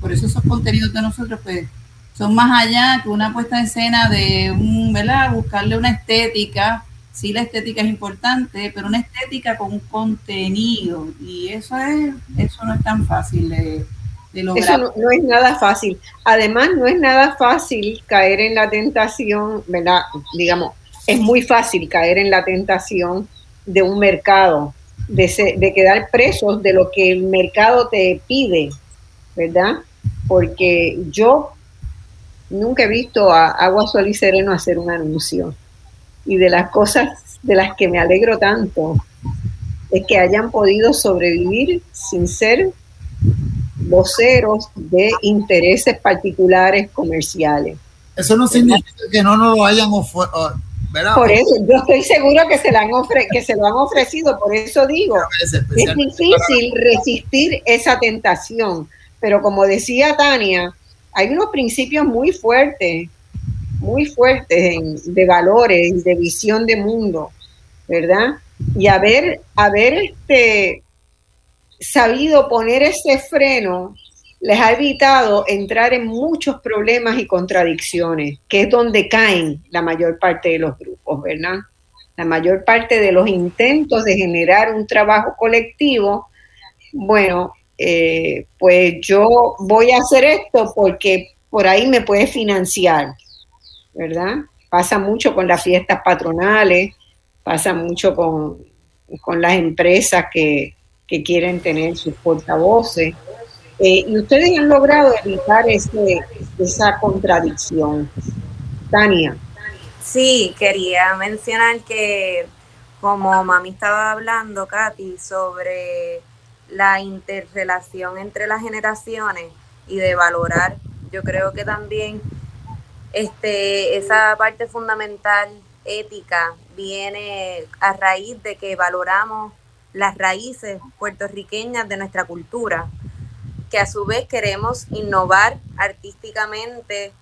Por eso esos contenidos de nosotros pues son más allá que una puesta en escena de un, ¿verdad? buscarle una estética sí la estética es importante, pero una estética con un contenido y eso es eso no es tan fácil de, lograr. Eso no, es nada fácil. Además, no es nada fácil caer en la tentación, ¿verdad? Digamos, es muy fácil caer en la tentación de un mercado, de, de quedar presos de lo que el mercado te pide, ¿verdad? Porque yo nunca he visto a Agua Sol y Sereno hacer un anuncio y de las cosas de las que me alegro tanto es que hayan podido sobrevivir sin ser voceros de intereses particulares comerciales. Eso no significa que no nos lo hayan ofrecido. Por eso, yo estoy seguro que se, han que se lo han ofrecido, por eso digo, es difícil resistir esa tentación, pero como decía Tania, hay unos principios muy fuertes muy fuertes de valores, de visión de mundo, ¿verdad? Y haber, haber este, sabido poner ese freno les ha evitado entrar en muchos problemas y contradicciones, que es donde caen la mayor parte de los grupos, ¿verdad? La mayor parte de los intentos de generar un trabajo colectivo, bueno, eh, pues yo voy a hacer esto porque por ahí me puede financiar. ¿Verdad? Pasa mucho con las fiestas patronales, pasa mucho con, las empresas que, quieren tener sus portavoces. Eh, y ustedes han logrado evitar ese, esa contradicción. Tania. Sí, quería mencionar que como mami estaba hablando, Katy, sobre la interrelación entre las generaciones y de valorar, yo creo que también este, esa parte fundamental ética viene a raíz de que valoramos las raíces puertorriqueñas de nuestra cultura, que a su vez queremos innovar artísticamente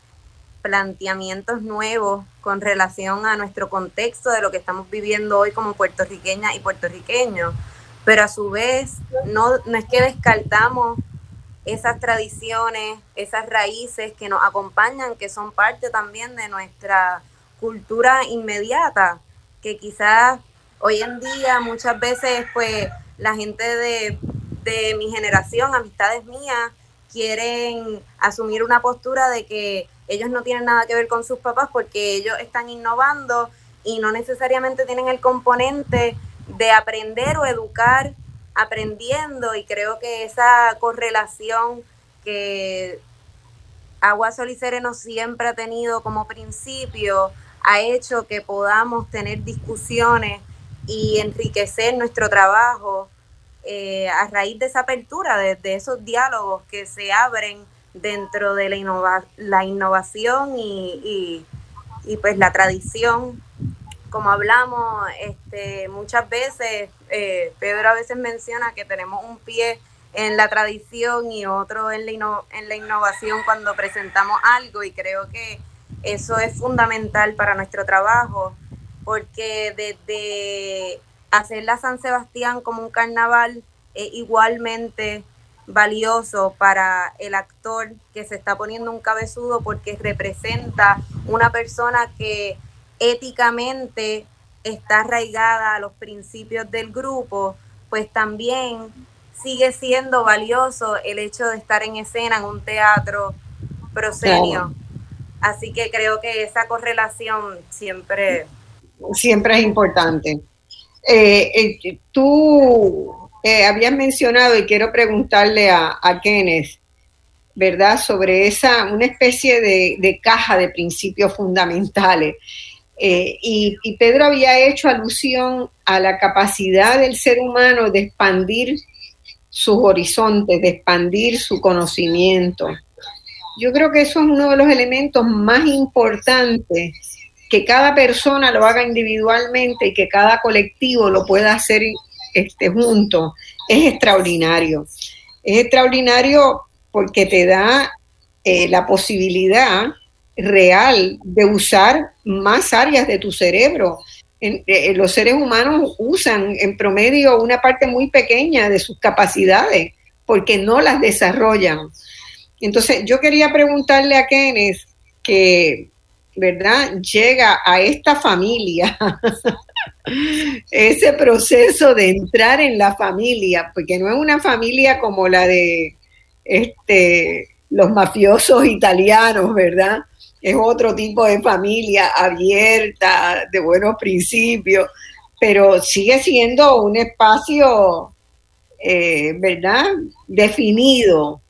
planteamientos nuevos con relación a nuestro contexto de lo que estamos viviendo hoy como puertorriqueñas y puertorriqueños, pero a su vez no, no es que descartamos esas tradiciones, esas raíces que nos acompañan, que son parte también de nuestra cultura inmediata, que quizás hoy en día muchas veces pues la gente de, de mi generación, amistades mías, quieren asumir una postura de que ellos no tienen nada que ver con sus papás porque ellos están innovando y no necesariamente tienen el componente de aprender o educar aprendiendo y creo que esa correlación que Agua Sol y Sereno siempre ha tenido como principio ha hecho que podamos tener discusiones y enriquecer nuestro trabajo eh, a raíz de esa apertura, de, esos diálogos que se abren dentro de la, la innovación y, y, pues la tradición. Como hablamos, este, muchas veces, eh, Pedro a veces menciona que tenemos un pie en la tradición y otro en la, en la innovación cuando presentamos algo y creo que eso es fundamental para nuestro trabajo porque desde hacer la San Sebastián como un carnaval es igualmente valioso para el actor que se está poniendo un cabezudo porque representa una persona que éticamente está arraigada a los principios del grupo, pues también sigue siendo valioso el hecho de estar en escena en un teatro proscenio. Así que creo que esa correlación siempre... Siempre es importante. Eh, eh, tú eh, habías mencionado, y quiero preguntarle a, a Kenneth, ¿verdad? Sobre esa, una especie de, caja de principios fundamentales. Y, y, Pedro había hecho alusión a la capacidad del ser humano de expandir sus horizontes, de expandir su conocimiento. Yo creo que eso es uno de los elementos más importantes, que cada persona lo haga individualmente y que cada colectivo lo pueda hacer este, junto. Es extraordinario. Es extraordinario porque te da eh, la posibilidad real de usar más áreas de tu cerebro. Eh, los seres humanos usan en promedio una parte muy pequeña de sus capacidades porque no las desarrollan. Entonces, yo quería preguntarle a Kenneth que, ¿verdad? Llega a esta familia, ese proceso de entrar en la familia, porque no es una familia como la de este, los mafiosos italianos, ¿verdad? Es otro tipo de familia abierta, de buenos principios, pero sigue siendo un espacio, eh, ¿verdad? Definido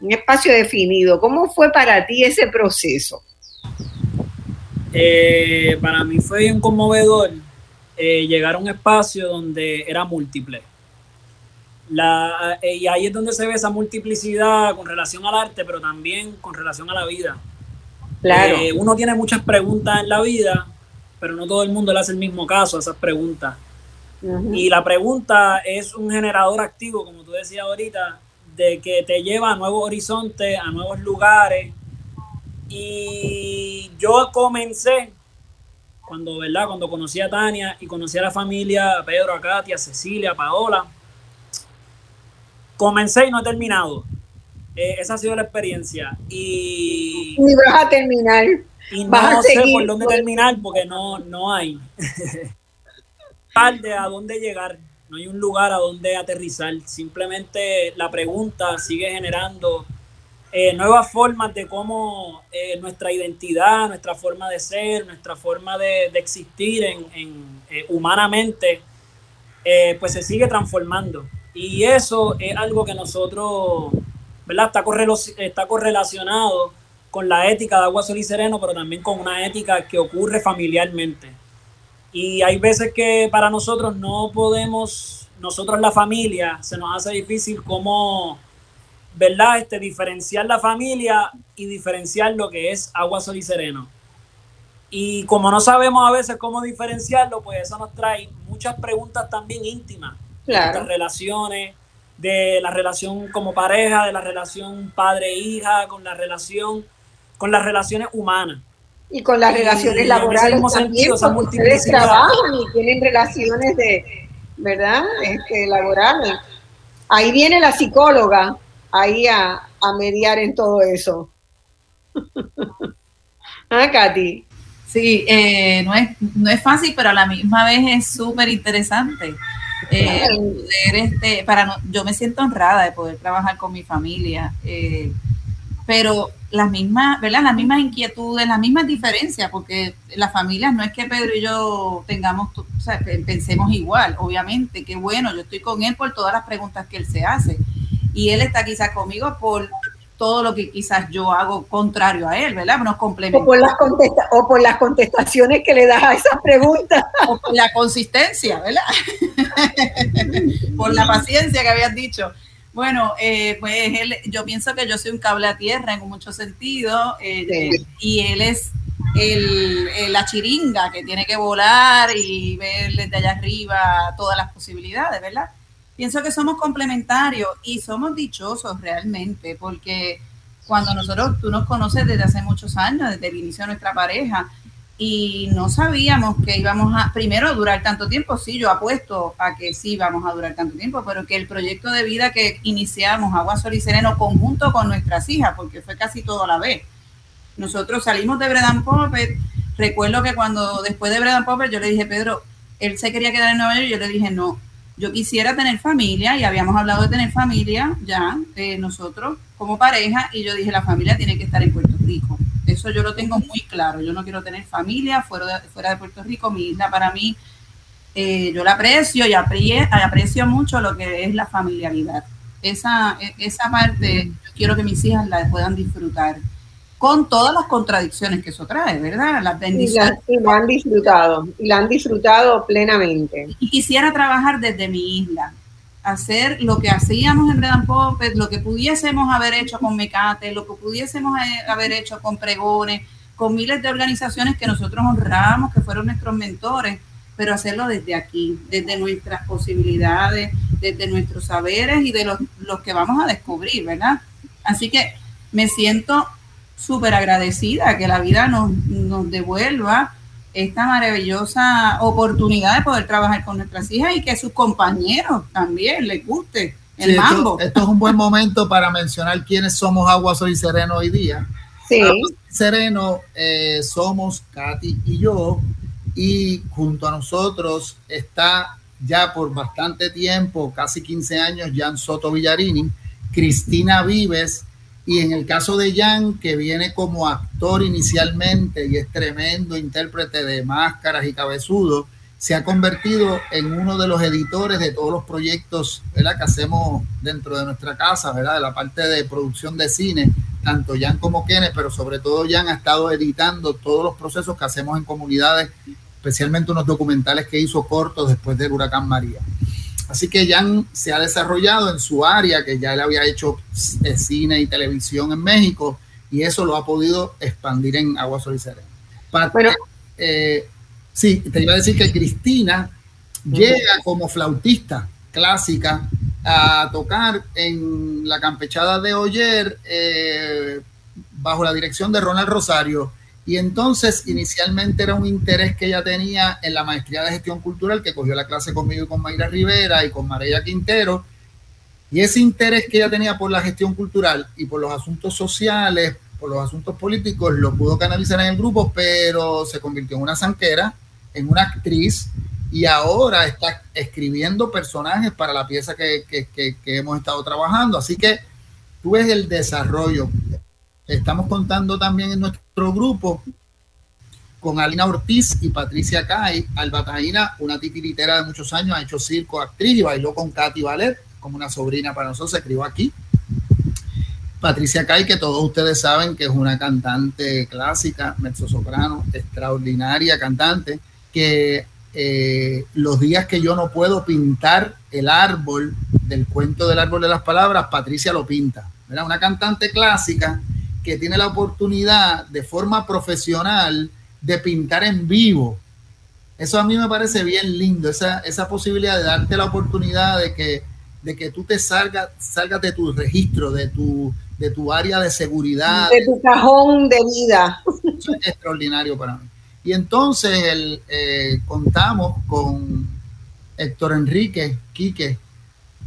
un espacio definido. ¿Cómo fue para ti ese proceso? Eh, para mí fue un conmovedor eh, llegar a un espacio donde era múltiple. La, y ahí es donde se ve esa multiplicidad con relación al arte, pero también con relación a la vida. Claro. uno tiene muchas preguntas en la vida, pero no todo el mundo le hace el mismo caso a esas preguntas. Y la pregunta es un generador activo, como tú decías ahorita, de que te lleva a nuevos horizontes, a nuevos lugares. Y yo comencé cuando, ¿verdad? Cuando conocí a Tania y conocí a la familia, a Pedro, a Katia, a Cecilia, a Paola. Comencé y no he terminado. Eh, esa ha sido la experiencia. Y, y vas a terminar. Y no sé por dónde terminar porque no, no hay. tarde a dónde llegar no hay un lugar a donde aterrizar. Simplemente la pregunta sigue generando eh, nuevas formas de cómo eh, nuestra identidad, nuestra forma de ser, nuestra forma de, existir en, eh, humanamente, pues se sigue transformando. Y eso es algo que nosotros, ¿verdad? Está, está correlacionado con la ética de Agua Sol y Sereno, pero también con una ética que ocurre familiarmente. Y hay veces que para nosotros no podemos, nosotros la familia, se nos hace difícil cómo, ¿verdad? Este, diferenciar la familia y diferenciar lo que es agua, sol y sereno. Y como no sabemos a veces cómo diferenciarlo, pues eso nos trae muchas preguntas también íntimas Claro. relaciones, de la relación como pareja, de la relación padre-hija, con la relación, con las relaciones humanas. Y con las Y relaciones laborales mismo también, sentido, ustedes trabajan y tienen relaciones de, ¿verdad? Este, laborales. Ahí viene la psicóloga, ahí a, a mediar en todo eso. ah, Katy. Sí, eh, no, es, no es fácil, pero a la misma vez es súper interesante. Eh, poder, este, para no- yo me siento honrada de poder trabajar con mi familia, eh, pero las mismas, ¿verdad? Las mismas inquietudes, las mismas diferencias, porque las familias no es que Pedro y yo tengamos, o sea, que pensemos igual, obviamente, que bueno, yo estoy con él por todas las preguntas que él se hace, y él está quizás conmigo por todo lo que quizás yo hago contrario a él, ¿verdad? Nos O por, las contesta o por las contestaciones que le das a esas preguntas. o por la consistencia, ¿verdad? por la paciencia que habías dicho. Bueno, eh, pues él, yo pienso que yo soy un cable a tierra en muchos sentidos eh, Sí. y él es el, el- la chiringa que tiene que volar y ver desde allá arriba todas las posibilidades, ¿verdad? Pienso que somos complementarios y somos dichosos realmente porque cuando nosotros, tú nos conoces desde hace muchos años, desde el inicio de nuestra pareja, y no sabíamos que íbamos a, primero, durar tanto tiempo. Sí, yo apuesto a que sí vamos a durar tanto tiempo, pero que el proyecto de vida que iniciamos, Agua, Sol y Sereno, conjunto con nuestras hijas, porque fue casi todo a la vez. Nosotros salimos de Bredan Popper. Recuerdo que cuando después de Bredan Popper, yo le dije, Pedro, él se quería quedar en Nueva York, y yo le dije, no, yo quisiera tener familia, y habíamos hablado de tener familia ya, eh, nosotros como pareja, y yo dije, la familia tiene que estar en Puerto Rico. Eso yo lo tengo muy claro. Yo no quiero tener familia fuera de, fuera de Puerto Rico. Mi isla para mí, eh, yo la aprecio y aprecio mucho lo que es la familiaridad. Esa, e- esa parte yo quiero que mis hijas la puedan disfrutar con todas las contradicciones que eso trae, ¿verdad? Las Y bendiciones. la, y la han disfrutado, y la han disfrutado plenamente. y quisiera trabajar desde mi isla, hacer lo que hacíamos en Bredan Popet, lo que pudiésemos haber hecho con Mecate, lo que pudiésemos eh, haber hecho con Pregones, con miles de organizaciones que nosotros honramos, que fueron nuestros mentores, pero hacerlo desde aquí, desde nuestras posibilidades, desde nuestros saberes y de los, los que vamos a descubrir, ¿verdad? Así que me siento súper agradecida que la vida nos, nos devuelva esta maravillosa oportunidad de poder trabajar con nuestras hijas y que sus compañeros también les guste el Sí, mambo. Esto, es un buen momento para mencionar quiénes somos Agua Soy Sereno hoy día. Sí, Agua Sereno eh, somos Katy y yo, y junto a nosotros está ya por bastante tiempo, casi 15 años, Jan Soto Villarini, Cristina Vives, y en el caso de Jan, que viene como actor inicialmente y es tremendo intérprete de máscaras y cabezudo, se ha convertido en uno de los editores de todos los proyectos ¿verdad? que hacemos dentro de nuestra casa, ¿verdad? de la parte de producción de cine, tanto Jan como Kenneth, pero sobre todo Jan ha estado editando todos los procesos que hacemos en comunidades, especialmente unos documentales que hizo cortos después del huracán María. Así que Jan se ha desarrollado en su área, que ya él había hecho eh, cine y televisión en México, y eso lo ha podido expandir en Agua Sol y Sereno. Pat- Bueno. eh, sí, te iba a decir que Cristina llega como flautista clásica a tocar en la campechada de Oyer eh, bajo la dirección de Ronald Rosario. Y entonces inicialmente era un interés que ella tenía en la maestría de gestión cultural que cogió la clase conmigo y con Mayra Rivera y con María Quintero. Y ese interés que ella tenía por la gestión cultural y por los asuntos sociales, por los asuntos políticos, lo pudo canalizar en el grupo, pero se convirtió en una zanquera, en una actriz, y ahora está escribiendo personajes para la pieza que, que, que, que hemos estado trabajando. Así que tú ves el desarrollo. Estamos contando también en nuestro grupo con Alina Ortiz y Patricia Cay. Albataína, una titiritera de muchos años, ha hecho circo, actriz y bailó con Katy Ballet, como una sobrina para nosotros, se escribió aquí. Patricia Cay, que todos ustedes saben que es una cantante clásica, mezzosoprano, extraordinaria cantante, que eh, los días que yo no puedo pintar el árbol del cuento del árbol de las palabras, Patricia lo pinta. Era una cantante clásica que tiene la oportunidad de forma profesional de pintar en vivo. Eso a mí me parece bien lindo, esa, esa posibilidad de darte la oportunidad de que, de que tú te salgas, salgas de tu registro, de tu, de tu área de seguridad. De tu cajón de vida. Eso es extraordinario para mí. Y entonces el, eh, contamos con Héctor Enrique Quique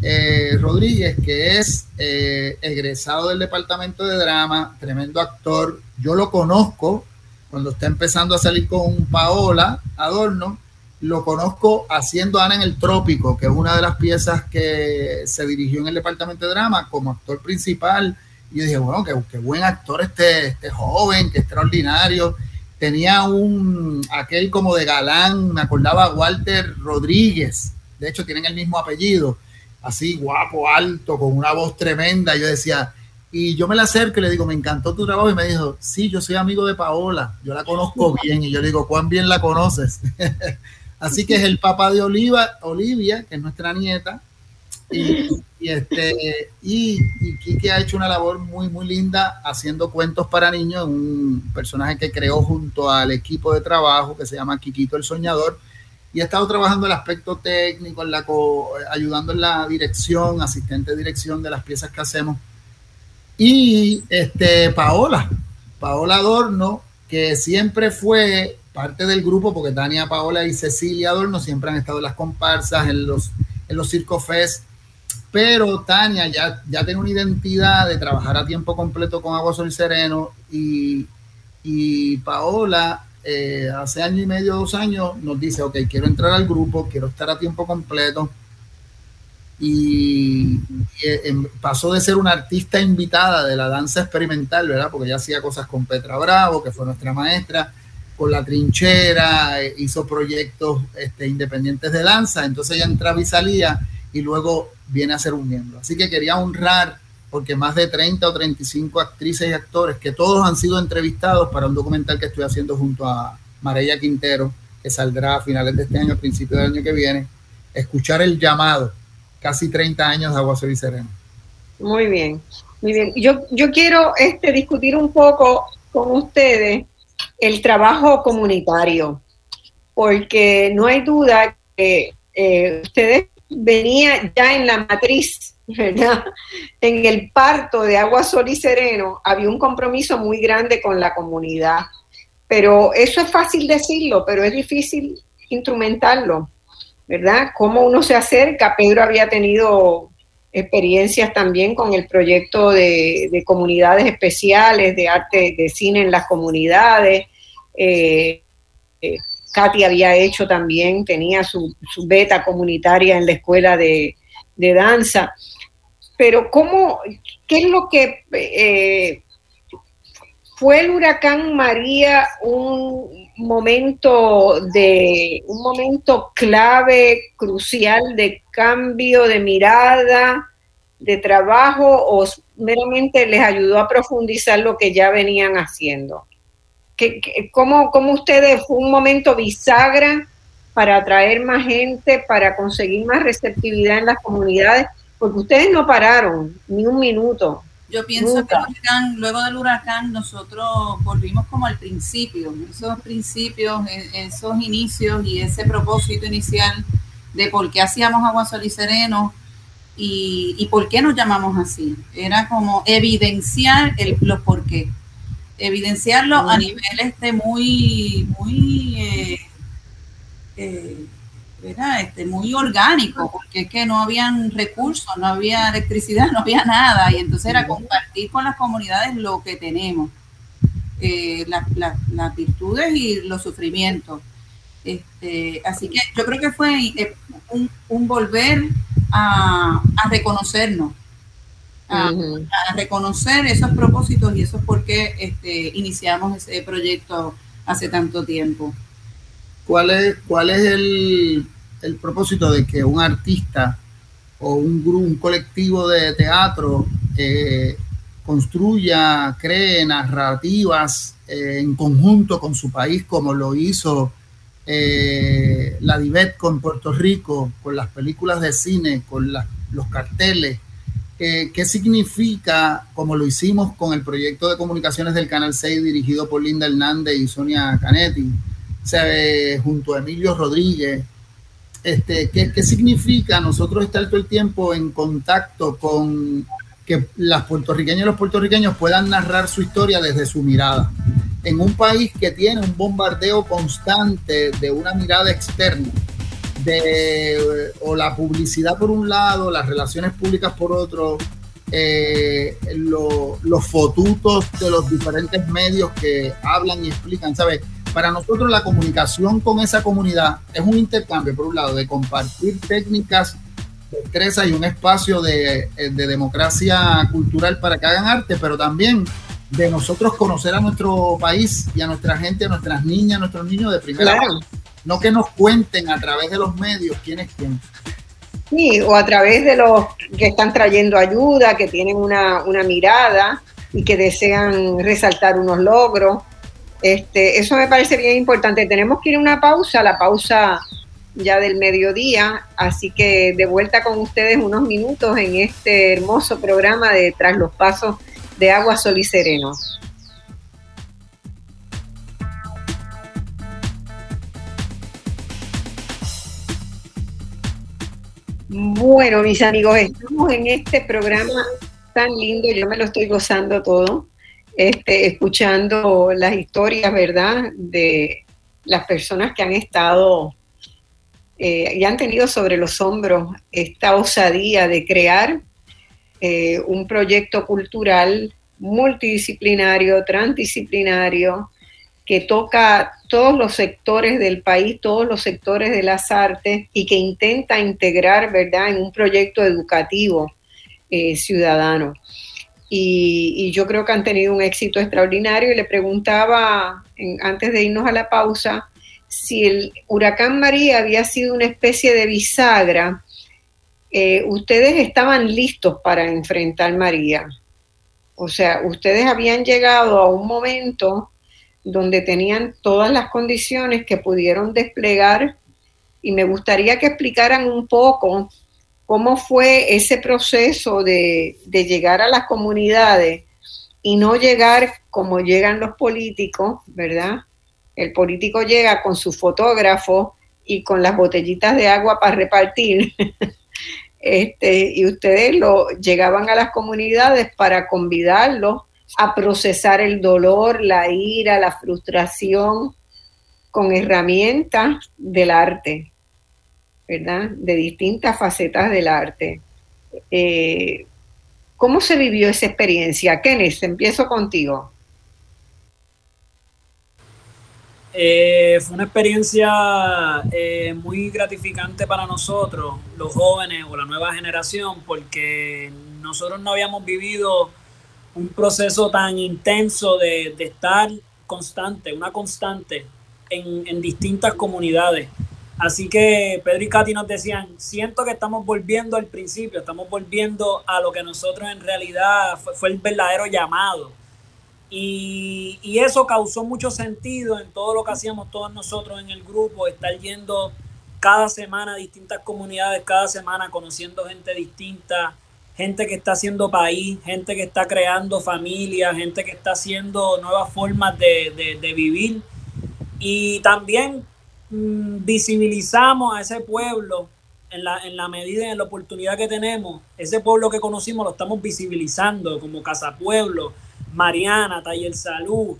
eh, Rodríguez, que es eh, egresado del departamento de drama, tremendo actor. Yo lo conozco cuando está empezando a salir con Paola Adorno, lo conozco haciendo Ana en el Trópico, que es una de las piezas que se dirigió en el departamento de drama como actor principal. Y yo dije, bueno, qué, buen actor este, este joven, qué extraordinario tenía un, aquel como de galán, me acordaba Walter Rodríguez, de hecho tienen el mismo apellido, así guapo, alto, con una voz tremenda, yo decía, y yo me la acerco y le digo, me encantó tu trabajo, y me dijo, sí, yo soy amigo de Paola, yo la conozco bien, y yo le digo, ¿cuán bien la conoces? así que es el papá de Oliva, Olivia, que es nuestra nieta, y, este, y, Kiki ha hecho una labor muy, muy linda haciendo cuentos para niños, un personaje que creó junto al equipo de trabajo que se llama Kikito el Soñador, y ha estado trabajando el aspecto técnico, ayudando en la dirección, asistente de dirección de las piezas que hacemos. Y este, Paola, Paola Adorno, que siempre fue parte del grupo, porque Tania, Paola y Cecilia Adorno siempre han estado en las comparsas, en los, en los Fest pero Tania ya, ya tiene una identidad de trabajar a tiempo completo con Agua Sol Sereno y, y Paola eh, hace año y medio, dos años, nos dice, ok, quiero entrar al grupo, quiero estar a tiempo completo. Y, eh, em, pasó de ser una artista invitada de la danza experimental, ¿verdad? Porque ella hacía cosas con Petra Bravo, que fue nuestra maestra, con La Trinchera, eh, hizo proyectos este, independientes de danza, entonces ella entraba y salía y luego viene a ser un miembro. Así que quería honrar, porque más de 30 o 35 actrices y actores, que todos han sido entrevistados para un documental que estoy haciendo junto a Mareya Quintero, que saldrá a finales de este año, a principios del año que viene, escuchar el llamado, casi 30 años de Agua y. Muy bien, muy bien. Yo, yo quiero este, discutir un poco con ustedes el trabajo comunitario, porque no hay duda que eh, ustedes venía ya en la matriz, ¿verdad? En el parto de Agua Sol y Sereno había un compromiso muy grande con la comunidad. Pero eso es fácil decirlo, pero es difícil instrumentarlo, ¿verdad? ¿Cómo uno se acerca? Pedro había tenido experiencias también con el proyecto de, comunidades especiales, de arte, de cine en las comunidades. Eh, eh, Katy había hecho también, tenía su, beta comunitaria en la escuela de, danza. Pero ¿cómo, qué es lo que eh, fue el huracán María un momento de un momento clave, crucial de cambio de mirada, de trabajo o meramente les ayudó a profundizar lo que ya venían haciendo? cómo, ustedes fue un momento bisagra para atraer más gente, para conseguir más receptividad en las comunidades? Porque ustedes no pararon ni un minuto. Yo pienso que luego del huracán nosotros volvimos como al principio, esos principios, e, esos inicios y ese propósito inicial de por qué hacíamos agua sol y sereno y, y por qué nos llamamos así. Era como evidenciar el, los por qué evidenciarlo a nivel este muy, muy, eh, eh, este, muy orgánico, porque es que no habían recursos, no había electricidad, no había nada, y entonces era compartir con las comunidades lo que tenemos, eh, las virtudes y los sufrimientos. Este, así que yo creo que fue un, volver a, a reconocernos, a, reconocer esos propósitos y eso es por qué este, iniciamos ese proyecto hace tanto tiempo. ¿Cuál es, cuál es el, propósito de que un artista o un grupo, un colectivo de teatro eh, construya, cree narrativas eh, en conjunto con su país, como lo hizo eh, la DIVET con Puerto Rico, con las películas de cine, con los carteles, ¿qué significa, como lo hicimos con el proyecto de comunicaciones del Canal 6 dirigido por Linda Hernández y Sonia Canetti, junto a Emilio Rodríguez? Este, ¿qué, ¿Qué significa nosotros estar todo el tiempo en contacto con que las puertorriqueñas y los puertorriqueños puedan narrar su historia desde su mirada? En un país que tiene un bombardeo constante de una mirada externa, de o la publicidad por un lado, las relaciones públicas por otro, eh, los fotutos de los diferentes medios que hablan y explican, ¿sabes? Para nosotros la comunicación con esa comunidad es un intercambio, por un lado, de compartir técnicas, destrezas y un espacio de, eh, de democracia cultural para que hagan arte, pero también de nosotros conocer a nuestro país y a nuestra gente, a nuestras niñas, a nuestros niños de primera mano no que nos cuenten a través de los medios quién es quién. Sí, o a través de los que están trayendo ayuda, que tienen una, mirada y que desean resaltar unos logros. Este, eso me parece bien importante. Tenemos que ir a una pausa, la pausa ya del mediodía, así que de vuelta con ustedes unos minutos en este hermoso programa de Tras los Pasos de Agua, Sol y Sereno. Bueno, mis amigos, estamos en este programa tan lindo, yo me lo estoy gozando todo, este, escuchando las historias, ¿verdad?, de las personas que han estado eh, y han tenido sobre los hombros esta osadía de crear eh, un proyecto cultural multidisciplinario, transdisciplinario, que toca todos los sectores del país, todos los sectores de las artes y que intenta integrar, ¿verdad?, en un proyecto educativo eh, ciudadano. Y, yo creo que han tenido un éxito extraordinario y le preguntaba, antes de irnos a la pausa, si el huracán María había sido una especie de bisagra, eh, ustedes estaban listos para enfrentar María. O sea, ustedes habían llegado a un momento donde tenían todas las condiciones que pudieron desplegar y me gustaría que explicaran un poco cómo fue ese proceso de, llegar a las comunidades y no llegar como llegan los políticos, ¿verdad? El político llega con su fotógrafo y con las botellitas de agua para repartir. este, y ustedes lo llegaban a las comunidades para convidarlos a procesar el dolor, la ira, la frustración con herramientas del arte, ¿verdad? De distintas facetas del arte. Eh, ¿Cómo se vivió esa experiencia? Kenneth, empiezo contigo. Eh, fue una experiencia eh, muy gratificante para nosotros, los jóvenes o la nueva generación, porque nosotros no habíamos vivido un proceso tan intenso de, estar constante, una constante en, distintas comunidades. Así que Pedro y Katy nos decían, siento que estamos volviendo al principio, estamos volviendo a lo que nosotros en realidad fue, el verdadero llamado. Y, y, eso causó mucho sentido en todo lo que hacíamos todos nosotros en el grupo, estar yendo cada semana a distintas comunidades, cada semana conociendo gente distinta, gente que está haciendo país, gente que está creando familia, gente que está haciendo nuevas formas de, vivir. Y también visibilizamos a ese pueblo en la, en la medida en la oportunidad que tenemos. Ese pueblo que conocimos lo estamos visibilizando como Casa Pueblo, Mariana, Taller Salud.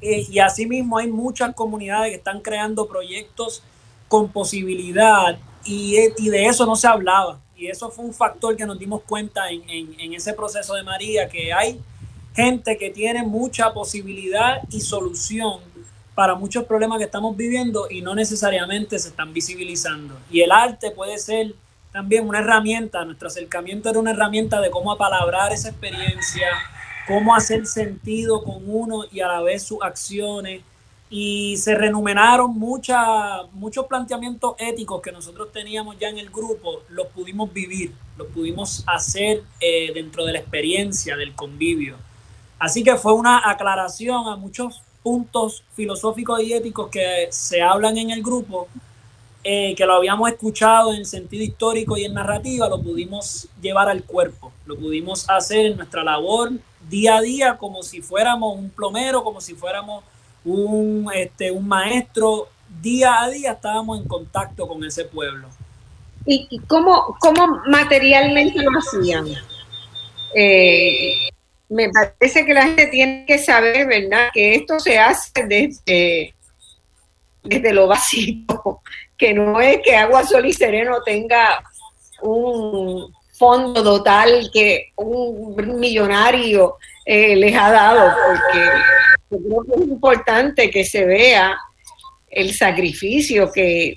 Eh, y asimismo hay muchas comunidades que están creando proyectos con posibilidad y, y de eso no se hablaba y eso fue un factor que nos dimos cuenta en, en, ese proceso de María, que hay gente que tiene mucha posibilidad y solución para muchos problemas que estamos viviendo y no necesariamente se están visibilizando. Y el arte puede ser también una herramienta, nuestro acercamiento era una herramienta de cómo apalabrar esa experiencia, cómo hacer sentido con uno y a la vez sus acciones y se renumeraron muchos planteamientos éticos que nosotros teníamos ya en el grupo, los pudimos vivir, los pudimos hacer eh, dentro de la experiencia del convivio. Así que fue una aclaración a muchos puntos filosóficos y éticos que se hablan en el grupo, eh, que lo habíamos escuchado en sentido histórico y en narrativa, lo pudimos llevar al cuerpo, lo pudimos hacer en nuestra labor día a día como si fuéramos un plomero, como si fuéramos un, este, un maestro, día a día estábamos en contacto con ese pueblo. ¿Y cómo, cómo materialmente lo hacían? Eh, me parece que la gente tiene que saber, ¿verdad? Que esto se hace desde, desde lo básico, que no es que Agua Sol y Sereno tenga un fondo total que un millonario eh, les ha dado, porque creo que es importante que se vea el sacrificio que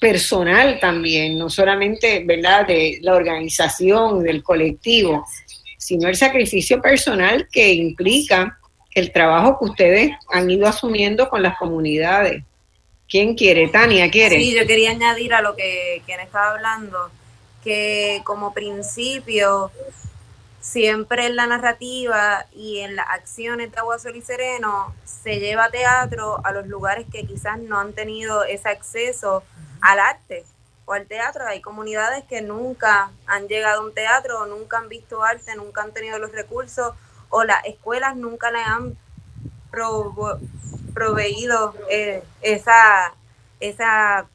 personal también, no solamente ¿verdad? de la organización, del colectivo, sino el sacrificio personal que implica el trabajo que ustedes han ido asumiendo con las comunidades. ¿Quién quiere? Tania, ¿quiere? Sí, yo quería añadir a lo que quien estaba hablando, que como principio, siempre en la narrativa y en las acciones de Agua Sol y Sereno se lleva teatro a los lugares que quizás no han tenido ese acceso al arte al teatro. Hay comunidades que nunca han llegado a un teatro, nunca han visto arte, nunca han tenido los recursos, o las escuelas nunca le han proveído eh, esa, esa,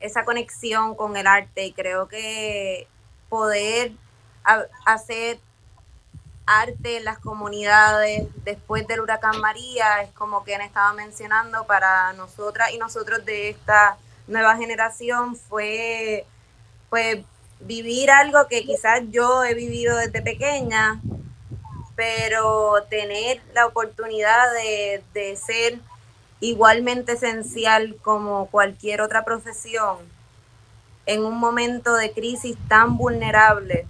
esa conexión con el arte. Y creo que poder hacer arte en las comunidades después del huracán María es como quien estaba mencionando para nosotras y nosotros de esta nueva generación fue pues vivir algo que quizás yo he vivido desde pequeña, pero tener la oportunidad de, de ser igualmente esencial como cualquier otra profesión en un momento de crisis tan vulnerable,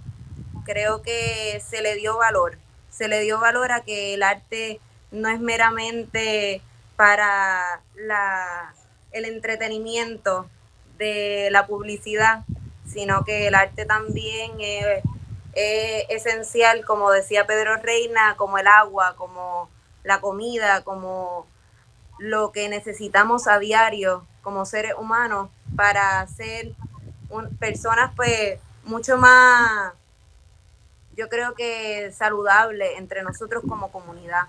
creo que se le dio valor. Se le dio valor a que el arte no es meramente para la el entretenimiento de la publicidad, sino que el arte también es, esencial, como decía Pedro Reina, como el agua, como la comida, como lo que necesitamos a diario como seres humanos para ser personas pues mucho más, yo creo que saludable entre nosotros como comunidad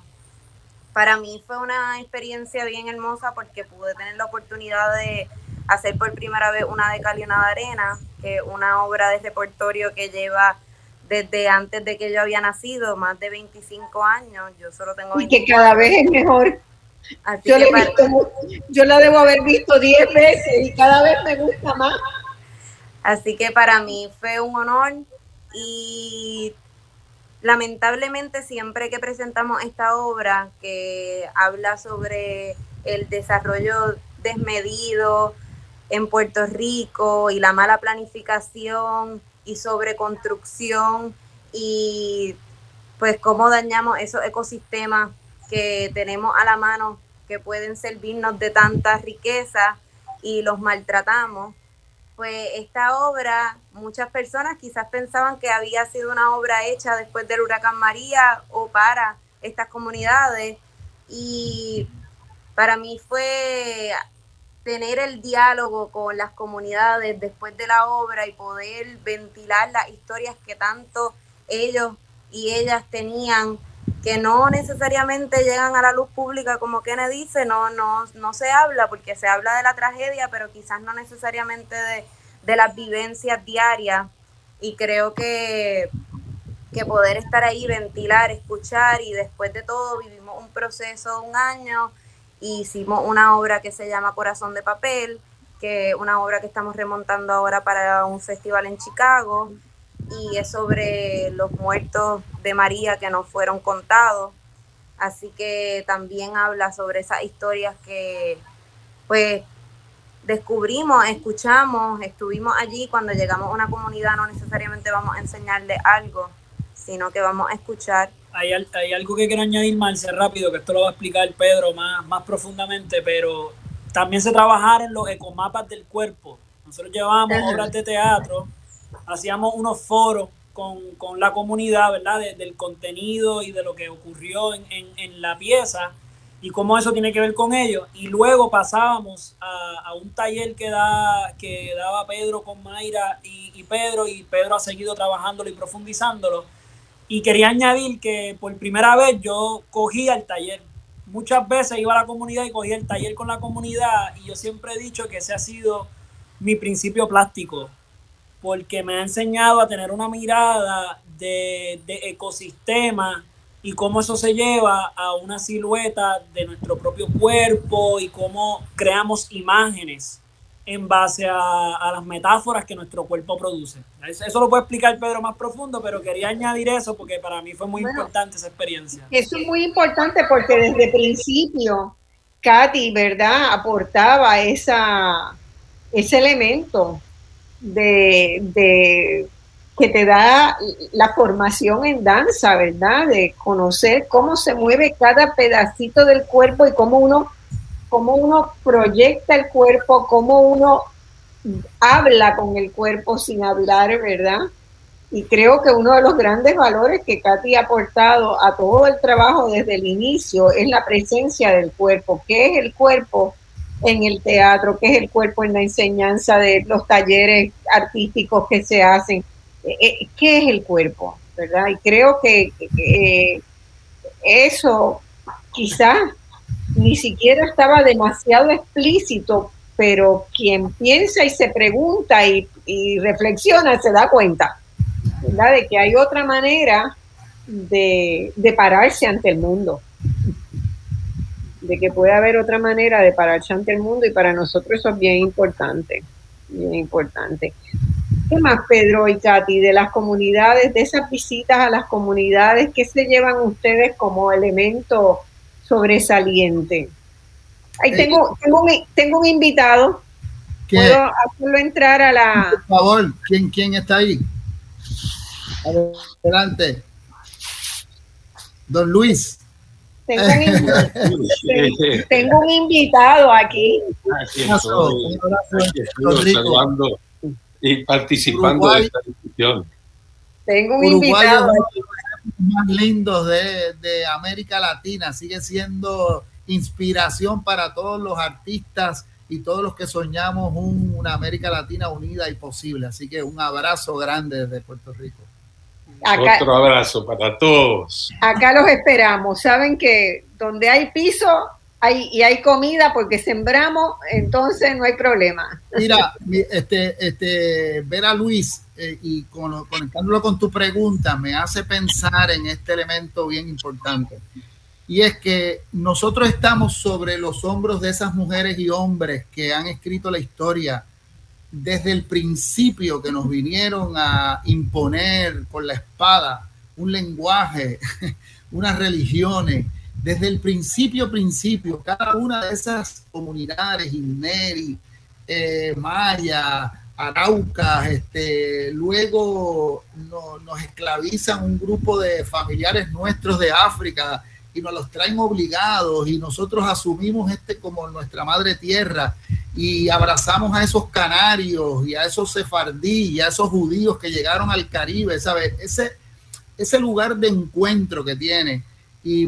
para mí fue una experiencia bien hermosa porque pude tener la oportunidad de hacer por primera vez una de cal y una de arena, que es una obra de repertorio que lleva desde antes de que yo había nacido, más de 25 años. Yo solo tengo Y que cada vez es mejor. yo, yo la debo haber visto 10 veces y cada vez me gusta más. Así que para mí fue un honor y lamentablemente siempre que presentamos esta obra que habla sobre el desarrollo desmedido en Puerto Rico y la mala planificación y sobre construcción y pues cómo dañamos esos ecosistemas que tenemos a la mano que pueden servirnos de tanta riqueza y los maltratamos pues esta obra, muchas personas quizás pensaban que había sido una obra hecha después del huracán María o para estas comunidades. Y para mí fue tener el diálogo con las comunidades después de la obra y poder ventilar las historias que tanto ellos y ellas tenían que no necesariamente llegan a la luz pública como Kennedy dice, no, no, no se habla porque se habla de la tragedia, pero quizás no necesariamente de, de las vivencias diarias. Y creo que, que poder estar ahí, ventilar, escuchar y después de todo vivimos un proceso un año hicimos una obra que se llama Corazón de Papel, que una obra que estamos remontando ahora para un festival en Chicago y es sobre los muertos de María que no fueron contados. Así que también habla sobre esas historias que pues descubrimos, escuchamos, estuvimos allí. Cuando llegamos a una comunidad no necesariamente vamos a enseñarle algo, sino que vamos a escuchar. Hay, hay algo que quiero añadir, Marce, rápido, que esto lo va a explicar Pedro más, más profundamente, pero también se trabajaron los ecomapas del cuerpo. Nosotros llevábamos obras de teatro hacíamos unos foros con, con la comunidad, ¿verdad? del contenido y de lo que ocurrió en, en, la pieza. y cómo eso tiene que ver con ellos. Y luego pasábamos a, un taller que, da, que daba Pedro con Mayra y, y, Pedro, y Pedro ha seguido trabajándolo y profundizándolo. Y quería añadir que por primera vez yo cogía el taller. Muchas veces iba a la comunidad y cogía el taller con la comunidad y yo siempre he dicho que ese ha sido mi principio plástico, porque me ha enseñado a tener una mirada de, de ecosistema y cómo eso se lleva a una silueta de nuestro propio cuerpo y cómo creamos imágenes en base a, las metáforas que nuestro cuerpo produce. Eso, lo puede explicar Pedro más profundo, pero quería añadir eso porque para mí fue muy importante esa experiencia. Eso es muy importante porque desde el principio Katy, ¿verdad?, aportaba esa, ese elemento de que te da la formación en danza, ¿verdad? De conocer cómo se mueve cada pedacito del cuerpo y cómo uno, cómo uno proyecta el cuerpo, cómo uno habla con el cuerpo sin hablar, ¿verdad? Y creo que uno de los grandes valores que Katy ha aportado a todo el trabajo desde el inicio es la presencia del cuerpo. ¿Qué es el cuerpo en el teatro? ¿Qué es el cuerpo en la enseñanza de los talleres artísticos que se hacen? Eh, eh, qué es el cuerpo, ¿verdad? Y creo que, eso quizás ni siquiera estaba demasiado explícito, pero quien piensa y se pregunta y, reflexiona se da cuenta, ¿verdad? De que hay otra manera de pararse ante el mundo de que puede haber otra manera de pararse ante el mundo y para nosotros eso es bien importante, bien importante. ¿Qué más, Pedro y Katy, de las comunidades, de esas visitas a las comunidades, qué se llevan ustedes como elemento sobresaliente? Ahí eh, tengo, tengo, un, tengo un invitado. ¿Puedo hacerlo entrar a la... Por favor, ¿quién, quién está ahí? Adelante. Don Luis. Tengo un, tengo un invitado aquí. Aquí estoy, saludando y participando de esta discusión. Tengo un invitado. más lindos de, de América Latina, sigue siendo inspiración para todos los artistas y todos los que soñamos una América Latina unida y posible. Así que un abrazo grande desde Puerto Rico. Otro abrazo para todos. Acá los esperamos. Saben que donde hay piso, y hay comida porque sembramos, entonces no hay problema. Mira, este, este, ver a Luis eh, y conectándolo con tu pregunta me hace pensar en este elemento bien importante. Y es que nosotros estamos sobre los hombros de esas mujeres y hombres que han escrito la historia desde el principio que nos vinieron a imponer con la espada un lenguaje, unas religiones, desde el principio, principio, cada una de esas comunidades, Inmeri, eh, Maya, Araucas, este, luego nos esclavizan un grupo de familiares nuestros de África y nos los traen obligados y nosotros asumimos este como nuestra madre tierra y abrazamos a esos canarios y a esos sefardí y a esos judíos que llegaron al Caribe, ¿sabes? Ese, ese lugar de encuentro que tiene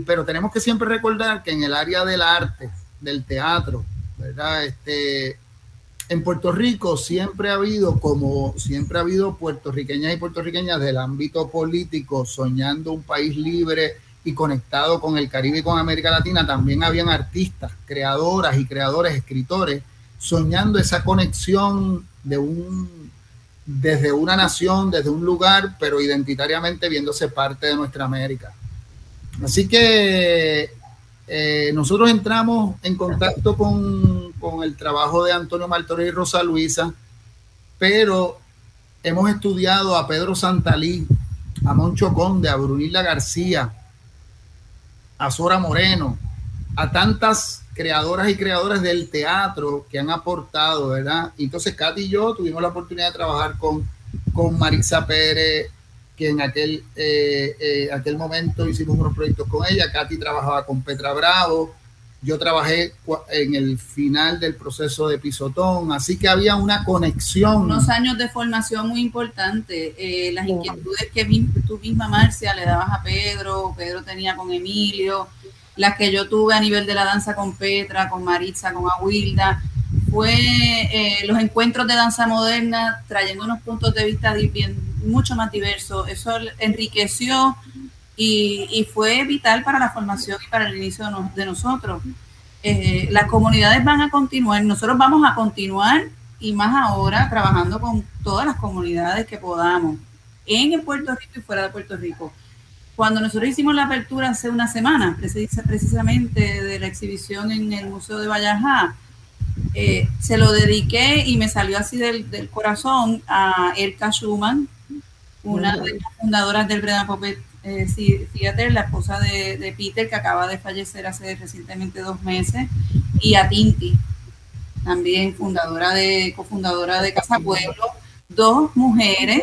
pero tenemos que siempre recordar que en el área del arte, del teatro, ¿verdad? Este, en Puerto Rico siempre ha habido, como siempre ha habido puertorriqueñas y puertorriqueñas del ámbito político soñando un país libre y conectado con el Caribe y con América Latina, también habían artistas, creadoras y creadores, escritores, soñando esa conexión de un, desde una nación, desde un lugar, pero identitariamente viéndose parte de nuestra América. Así que eh, nosotros entramos en contacto con, el trabajo de Antonio Martorell y Rosa Luisa, pero hemos estudiado a Pedro Santalí, a Moncho Conde, a Brunilda García, a Sora Moreno, a tantas creadoras y creadores del teatro que han aportado, ¿verdad? Entonces, Katy y yo tuvimos la oportunidad de trabajar con, con Marisa Pérez, que en aquel, eh, eh, aquel momento hicimos unos proyectos con ella. Katy trabajaba con Petra Bravo. Yo trabajé en el final del proceso de pisotón, así que había una conexión. Unos años de formación muy importante. Eh, las inquietudes que tú misma, Marcia, le dabas a Pedro, Pedro tenía con Emilio, las que yo tuve a nivel de la danza con Petra, con Maritza, con Aguilda, fue eh, los encuentros de danza moderna trayendo unos puntos de vista bien, mucho más diversos. Eso enriqueció y, fue vital para la formación y para el inicio de, nosotros. Eh, las comunidades van a continuar, nosotros vamos a continuar y más ahora trabajando con todas las comunidades que podamos en Puerto Rico y fuera de Puerto Rico. Cuando nosotros hicimos la apertura hace una semana, precisamente de la exhibición en el Museo de Vallajá, eh, se lo dediqué y me salió así del, corazón a Erika Schumann, una de las fundadoras del Breda Puppet eh, Theater, la esposa de, Peter, que acaba de fallecer hace recientemente dos meses, y a Tinti, también fundadora de, cofundadora de Casa Pueblo, dos mujeres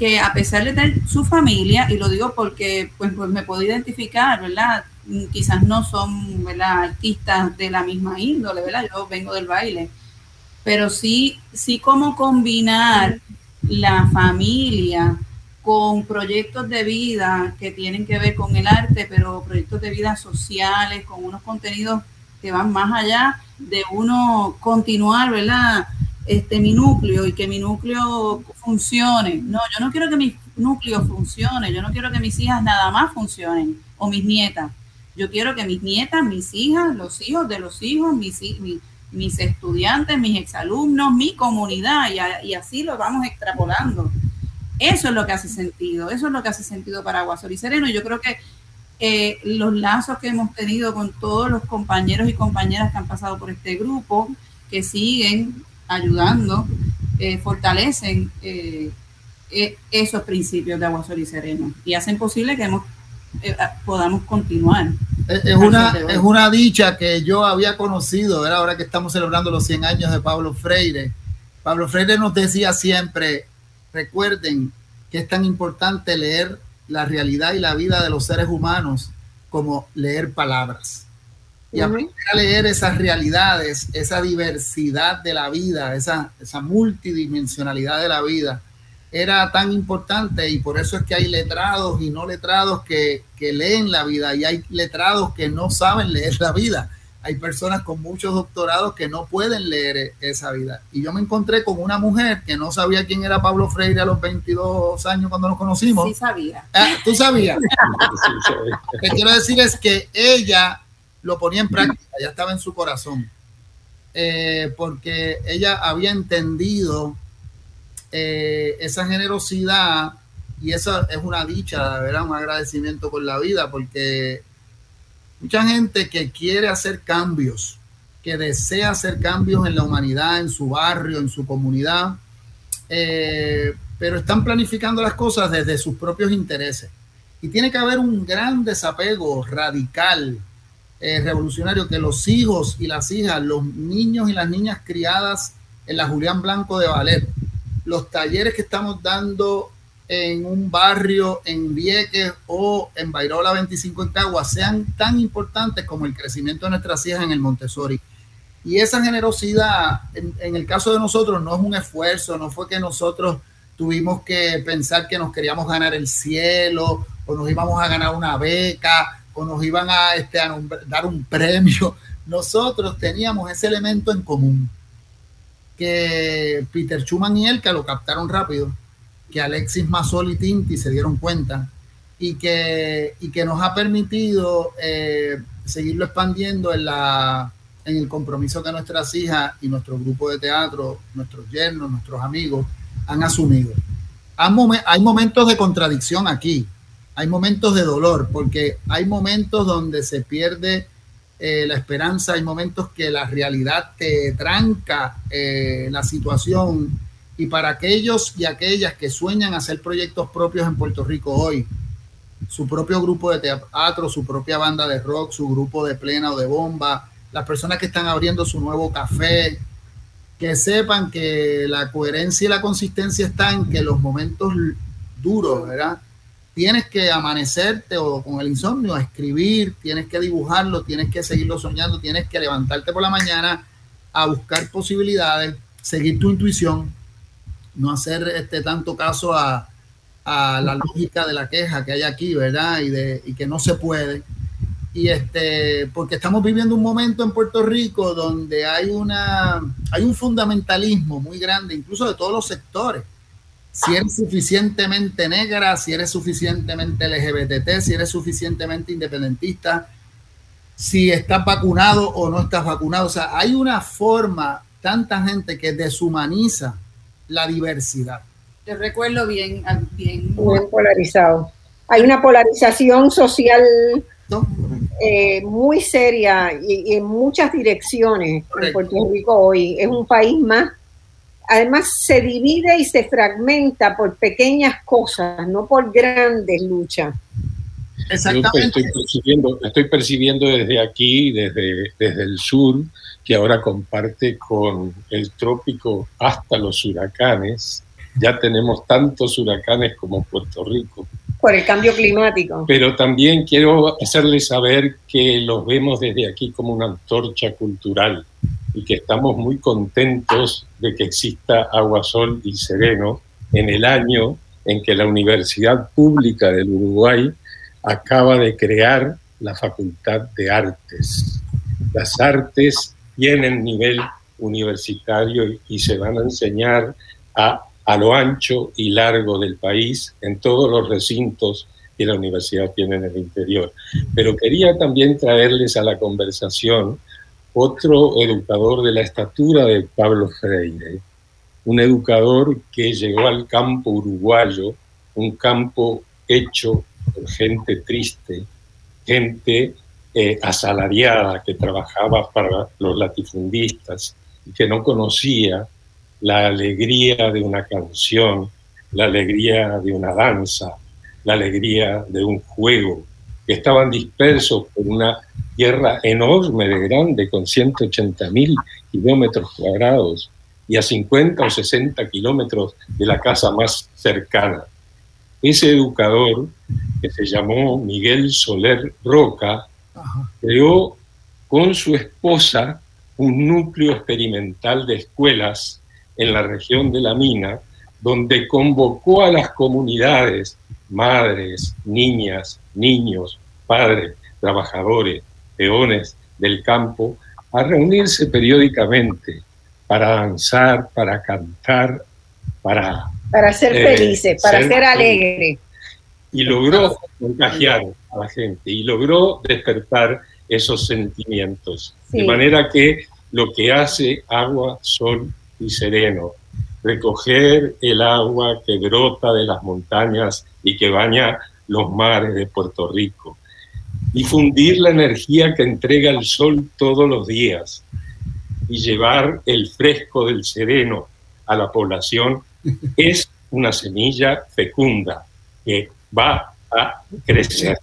que a pesar de tener su familia, y lo digo porque pues, pues me puedo identificar, ¿verdad? Quizás no son artistas de la misma índole, ¿verdad? Yo vengo del baile, pero sí, sí cómo combinar la familia con proyectos de vida que tienen que ver con el arte, pero proyectos de vida sociales, con unos contenidos que van más allá de uno continuar, ¿verdad? Este, mi núcleo y que mi núcleo funcione. No, yo no quiero que mi núcleo funcione, yo no quiero que mis hijas nada más funcionen o mis nietas. Yo quiero que mis nietas, mis hijas, los hijos de los hijos, mis, mis, estudiantes, mis exalumnos, mi comunidad, y, así lo vamos extrapolando. Eso es lo que hace sentido, eso es lo que hace sentido para Guasor y Sereno. Yo creo que eh, los lazos que hemos tenido con todos los compañeros y compañeras que han pasado por este grupo, que siguen ayudando, eh, fortalecen eh, esos principios de Aguasol y Sereno y hacen posible que hemos, podamos continuar. Es, una, es una dicha que yo había conocido, ahora que estamos celebrando los 100 años de Pablo Freire. Pablo Freire nos decía siempre, recuerden que es tan importante leer la realidad y la vida de los seres humanos como leer palabras. Y aprender a leer esas realidades, esa diversidad de la vida, esa, esa multidimensionalidad de la vida, era tan importante y por eso es que hay letrados y no letrados que, que leen la vida y hay letrados que no saben leer la vida hay personas con muchos doctorados que no pueden leer esa vida. Y yo me encontré con una mujer que no sabía quién era Pablo Freire a los 22 años cuando nos conocimos. Sí sabía. Ah, ¿Tú sabías? Lo que quiero decir es que ella lo ponía en práctica, ya estaba en su corazón. Eh, porque ella había entendido eh, esa generosidad y eso es una dicha, ¿verdad? Un agradecimiento con la vida porque Mucha gente que quiere hacer cambios, que desea hacer cambios en la humanidad, en su barrio, en su comunidad, eh, pero están planificando las cosas desde sus propios intereses. Y tiene que haber un gran desapego radical, eh, revolucionario, que los hijos y las hijas, los niños y las niñas criadas en la Julián Blanco de Valer, los talleres que estamos dando en un barrio en Vieques o en Bairola 25 en Cagua sean tan importantes como el crecimiento de nuestras hijas en el Montessori. Y esa generosidad, en, el caso de nosotros, no es un esfuerzo, no fue que nosotros tuvimos que pensar que nos queríamos ganar el cielo o nos íbamos a ganar una beca nos iban a, este, dar un premio. Nosotros teníamos ese elemento en común que Peter Schumann y él, que lo captaron rápido, que Alexis Mazzoli y Tinti se dieron cuenta y que, y que nos ha permitido eh, seguirlo expandiendo en, la, en el compromiso que nuestras hijas y nuestro grupo de teatro, nuestros yernos, nuestros amigos han asumido. Hay momentos de contradicción aquí, hay momentos de dolor, porque hay momentos donde se pierde eh, la esperanza, hay momentos que la realidad te tranca eh, la situación y para aquellos y aquellas que sueñan hacer proyectos propios en Puerto Rico hoy, su propio grupo de teatro, su propia banda de rock, su grupo de plena o de bomba, las personas que están abriendo su nuevo café, que sepan que la coherencia y la consistencia están que los momentos duros, ¿verdad? Tienes que amanecerte o con el insomnio, escribir, tienes que dibujarlo, tienes que seguirlo soñando, tienes que levantarte por la mañana a buscar posibilidades, seguir tu intuición, no hacer este tanto caso a, la lógica de la queja que hay aquí, ¿verdad? Y, de, y que no se puede. y este, porque estamos viviendo un momento en Puerto Rico donde hay, una, hay un fundamentalismo muy grande, incluso de todos los sectores. Si eres suficientemente negra, si eres suficientemente LGBT, si eres suficientemente independentista, si estás vacunado o no estás vacunado. O sea, hay una forma, tanta gente que deshumaniza la diversidad. Te recuerdo bien, bien. Muy polarizado. Hay una polarización social eh, muy seria y, en muchas direcciones en Puerto Rico hoy. Es un país más. Además, se divide y se fragmenta por pequeñas cosas, no por grandes luchas. Exactamente. Estoy percibiendo, estoy percibiendo desde aquí, desde, desde el sur, que ahora comparte con el trópico hasta los huracanes. Ya tenemos tantos huracanes como Puerto Rico por el cambio climático. Pero también quiero hacerles saber que los vemos desde aquí como una antorcha cultural y que estamos muy contentos de que exista Agua, Sol y Sereno en el año en que la Universidad Pública del Uruguay acaba de crear la Facultad de Artes. Las artes tienen nivel universitario y se van a enseñar a a lo ancho y largo del país, en todos los recintos que la universidad tiene en el interior. Pero quería también traerles a la conversación otro educador de la estatura de Pablo Freire, un educador que llegó al campo uruguayo, un campo hecho por gente triste, gente eh, asalariada que trabajaba para los latifundistas y que no conocía la alegría de una canción, la alegría de una danza, la alegría de un juego, que estaban dispersos por una tierra enorme de grande, con 180 mil kilómetros cuadrados y a 50 o 60 kilómetros de la casa más cercana. Ese educador, que se llamó Miguel Soler Roca, creó con su esposa un núcleo experimental de escuelas en la región de la mina, donde convocó a las comunidades, madres, niñas, niños, padres, trabajadores, peones del campo, a reunirse periódicamente para danzar, para cantar, para... Para ser eh, felices, para ser, alegres. Y logró contagiar a la gente y logró despertar esos sentimientos. De manera que lo que hace agua, sol y sereno, recoger el agua que brota de las montañas y que baña los mares de Puerto Rico, difundir la energía que entrega el sol todos los días y llevar el fresco del sereno a la población es una semilla fecunda que va a crecer.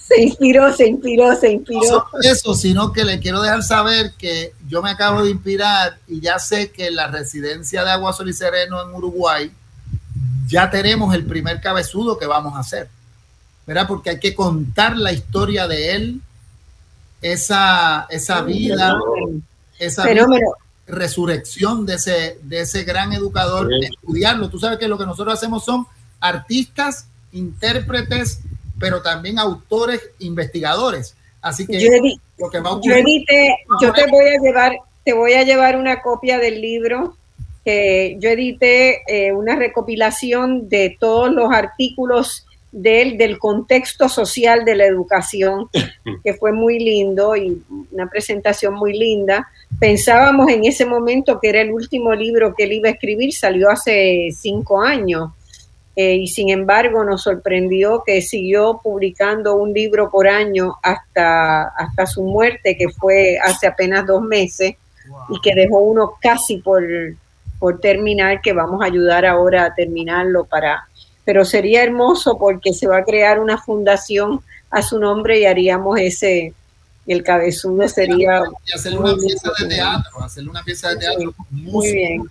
se inspiró, se inspiró, se inspiró. No eso, sino que le quiero dejar saber que yo me acabo de inspirar y ya sé que en la residencia de Agua Sol y Sereno en Uruguay ya tenemos el primer cabezudo que vamos a hacer. ¿Verdad? Porque hay que contar la historia de él, esa, esa vida, esa resurrección de ese, de ese gran educador, estudiarlo. Tú sabes que lo que nosotros hacemos son artistas, intérpretes, pero también autores, investigadores. Así que yo, lo que va a yo, edité, yo te voy a llevar, te voy a llevar una copia del libro que yo edité eh, una recopilación de todos los artículos del, del contexto social de la educación, que fue muy lindo y una presentación muy linda. Pensábamos en ese momento que era el último libro que él iba a escribir, salió hace cinco años eh, y sin embargo nos sorprendió que siguió publicando un libro por año hasta, hasta su muerte, que fue hace apenas dos meses, y que dejó uno casi por, por terminar, que vamos a ayudar ahora a terminarlo para... Pero sería hermoso porque se va a crear una fundación a su nombre y haríamos ese, el cabezudo sería... Y hacerle una pieza de teatro, hacerle una pieza de teatro muy bien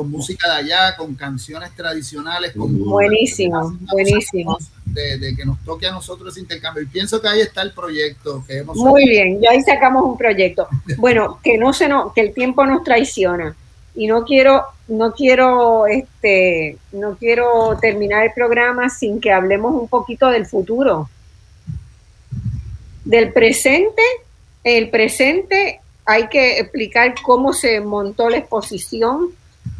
con música de allá, con canciones tradicionales. Con buenísimo, buenísimo. De, que nos toque a nosotros ese intercambio. Y pienso que ahí está el proyecto que hemos Muy bien, ya ahí sacamos un proyecto. Bueno, que no se no, que el tiempo nos traiciona. Y no quiero, no quiero, este, no quiero terminar el programa sin que hablemos un poquito del futuro. Del presente, el presente hay que explicar cómo se montó la exposición,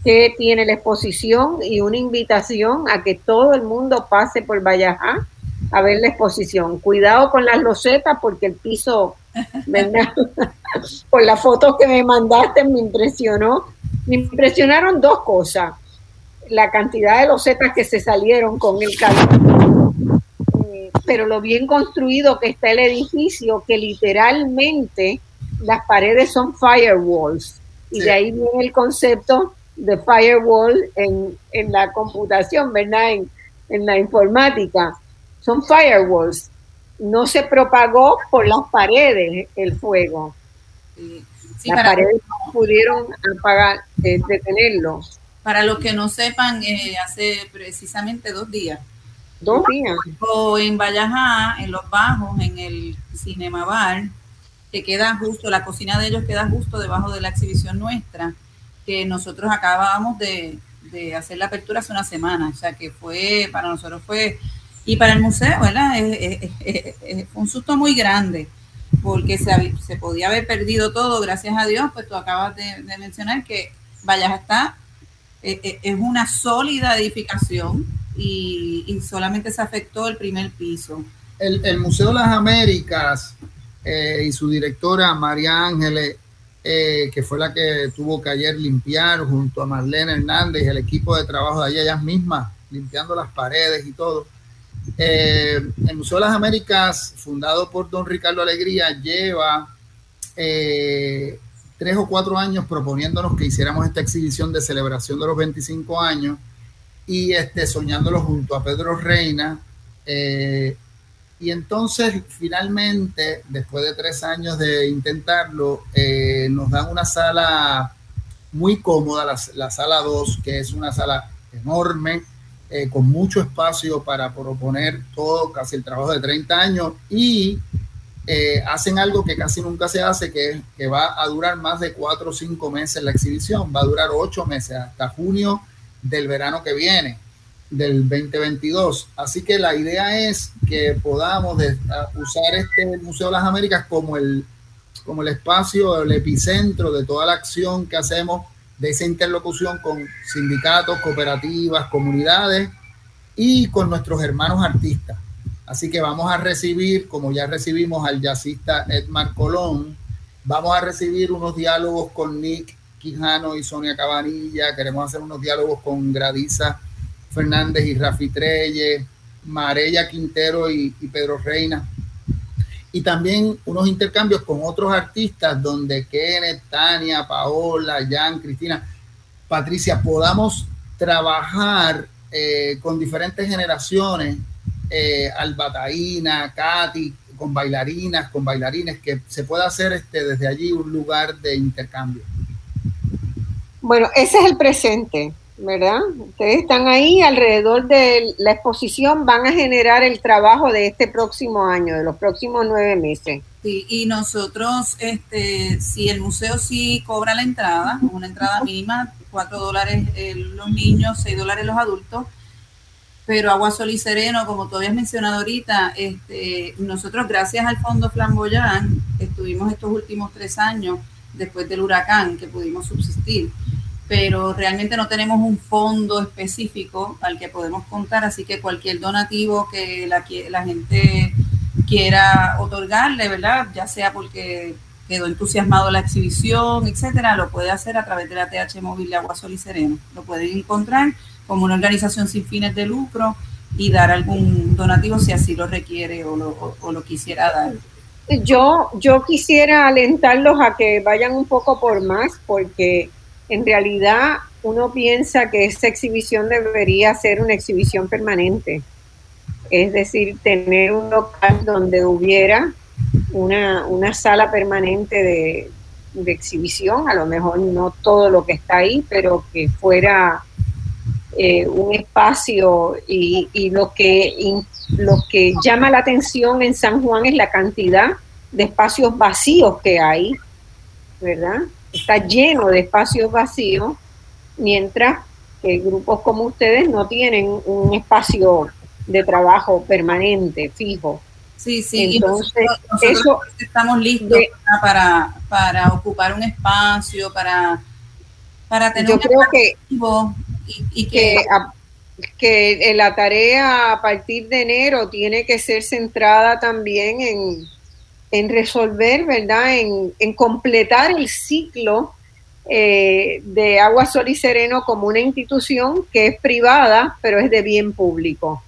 qué tiene la exposición y una invitación a que todo el mundo pase por Vallajá a ver la exposición. Cuidado con las losetas porque el piso, ¿verdad? por las fotos que me mandaste me impresionó. Me impresionaron dos cosas. La cantidad de losetas que se salieron con el calor, eh, pero lo bien construido que está el edificio, que literalmente las paredes son firewalls. Y de ahí viene el concepto de firewall en, en la computación, ¿verdad? En, en la informática. Son firewalls. No se propagó por las paredes el fuego. las paredes no pudieron apagar, eh, detenerlo. Para los que no sepan, eh, hace precisamente dos días. Dos días. O en Vallajá, en Los Bajos, en el Cinema Bar, que queda justo, la cocina de ellos queda justo debajo de la exhibición nuestra que nosotros acabábamos de, hacer la apertura hace una semana, o sea que fue, para nosotros fue, y para el museo, ¿verdad? fue un susto muy grande, porque se, se, podía haber perdido todo, gracias a Dios, pues tú acabas de, mencionar que Vallas está, eh, eh, es una sólida edificación y, solamente se afectó el primer piso. El, Museo de las Américas eh, y su directora María Ángeles eh, que fue la que tuvo que ayer limpiar junto a Marlene Hernández el equipo de trabajo de allá, ellas mismas, limpiando las paredes y todo. Eh, el Museo de las Américas, fundado por don Ricardo Alegría, lleva eh, tres o cuatro años proponiéndonos que hiciéramos esta exhibición de celebración de los 25 años y este, soñándolo junto a Pedro Reina. Y entonces, finalmente, después de tres años de intentarlo, eh, nos dan una sala muy cómoda, la, sala 2, que es una sala enorme, eh, con mucho espacio para proponer todo, casi el trabajo de 30 años, y eh, hacen algo que casi nunca se hace, que, que va a durar más de cuatro o cinco meses la exhibición, va a durar ocho meses, hasta junio del verano que viene del 2022. Así que la idea es que podamos usar este Museo de las Américas como el, como el espacio, el epicentro de toda la acción que hacemos de esa interlocución con sindicatos, cooperativas, comunidades y con nuestros hermanos artistas. Así que vamos a recibir, como ya recibimos al jazzista Edmar Colón, vamos a recibir unos diálogos con Nick Quijano y Sonia Cabanilla, queremos hacer unos diálogos con Gradisa Fernández y Rafi Treyes, Marella Quintero y, Pedro Reina. Y también unos intercambios con otros artistas donde Kenneth, Tania, Paola, Jan, Cristina, Patricia, podamos trabajar eh, con diferentes generaciones, eh, Albataína, Katy, con bailarinas, con bailarines, que se pueda hacer este, desde allí un lugar de intercambio. Bueno, ese es el presente. ¿Verdad? Ustedes están ahí alrededor de la exposición, van a generar el trabajo de este próximo año, de los próximos nueve meses. Sí, y nosotros, este, si el museo sí cobra la entrada, una entrada mínima, cuatro dólares eh, los niños, seis dólares los adultos, pero Agua Sol y Sereno, como tú habías mencionado ahorita, este, nosotros gracias al Fondo Flamboyán estuvimos estos últimos tres años después del huracán que pudimos subsistir pero realmente no tenemos un fondo específico al que podemos contar, así que cualquier donativo que la, la gente quiera otorgarle, ¿verdad? Ya sea porque quedó entusiasmado la exhibición, etcétera, lo puede hacer a través de la TH Móvil de Agua Sol y Sereno. Lo pueden encontrar como una organización sin fines de lucro y dar algún donativo si así lo requiere o lo, o lo quisiera dar. Yo, yo quisiera alentarlos a que vayan un poco por más, porque en realidad uno piensa que esta exhibición debería ser una exhibición permanente, es decir, tener un local donde hubiera una, sala permanente de, exhibición, a lo mejor no todo lo que está ahí, pero que fuera eh, un espacio y, lo, que, lo que llama la atención en San Juan es la cantidad de espacios vacíos que hay, ¿verdad? Está lleno de espacios vacíos, mientras que grupos como ustedes no tienen un espacio de trabajo permanente, fijo. Sí, sí, Entonces, eso, estamos listos para, para ocupar un espacio, para, para tener yo creo que, y, que, que, la tarea a partir de enero tiene que ser centrada también en, en resolver, ¿verdad? En, completar el ciclo eh, de Agua Sol y Sereno como una institución que es privada, pero es de bien público.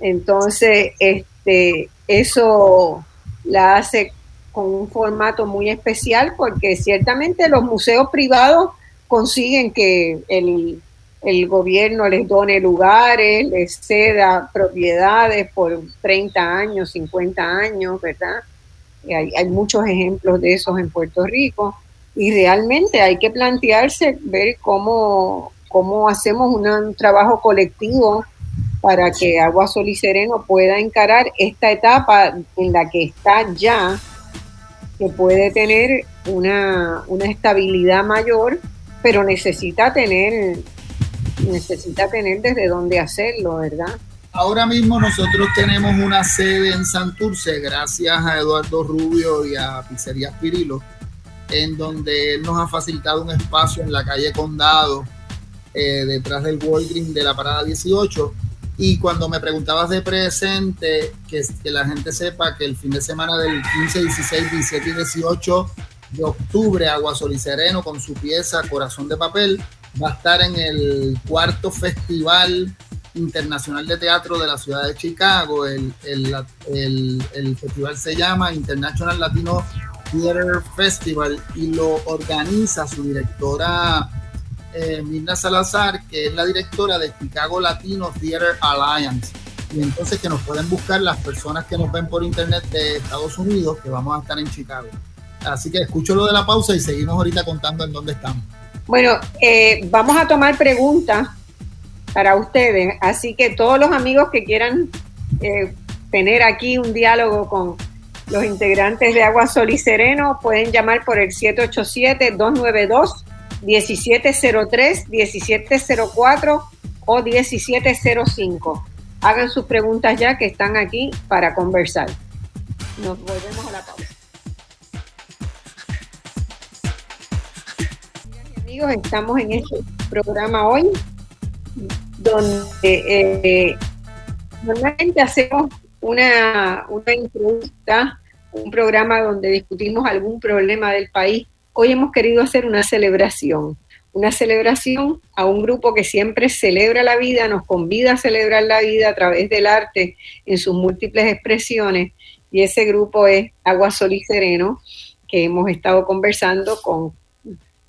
Entonces, este, eso la hace con un formato muy especial porque ciertamente los museos privados consiguen que el, el gobierno les done lugares, les ceda propiedades por 30 años, 50 años, ¿verdad? Hay, muchos ejemplos de esos en Puerto Rico y realmente hay que plantearse ver cómo, cómo hacemos un trabajo colectivo para que Agua Sol y Sereno pueda encarar esta etapa en la que está ya, que puede tener una, una estabilidad mayor, pero necesita tener, necesita tener desde dónde hacerlo, ¿verdad? Ahora mismo nosotros tenemos una sede en Santurce, gracias a Eduardo Rubio y a Pizzería Pirilo, en donde él nos ha facilitado un espacio en la calle Condado, eh, detrás del Walgreens de la Parada 18, y cuando me preguntabas de presente, que, que la gente sepa que el fin de semana del 15, 16, 17 y 18 de octubre, Agua Sol y Sereno con su pieza Corazón de Papel va a estar en el cuarto Festival Internacional de Teatro de la ciudad de Chicago. El, el, el, festival se llama International Latino Theater Festival y lo organiza su directora eh, Mirna Salazar, que es la directora de Chicago Latino Theater Alliance. Y entonces que nos pueden buscar las personas que nos ven por internet de Estados Unidos, que vamos a estar en Chicago. Así que escucho lo de la pausa y seguimos ahorita contando en dónde estamos. Bueno, eh, vamos a tomar preguntas para ustedes, así que todos los amigos que quieran eh, tener aquí un diálogo con los integrantes de Agua Sol y Sereno pueden llamar por el 787 292 1703, 1704 o 1705. Hagan sus preguntas ya que están aquí para conversar. Nos volvemos a la pausa. Amigos, estamos en este programa hoy donde eh, normalmente hacemos una, una entrevista, un programa donde discutimos algún problema del país. Hoy hemos querido hacer una celebración, una celebración a un grupo que siempre celebra la vida, nos convida a celebrar la vida a través del arte en sus múltiples expresiones, y ese grupo es Agua Sol y Sereno, que hemos estado conversando con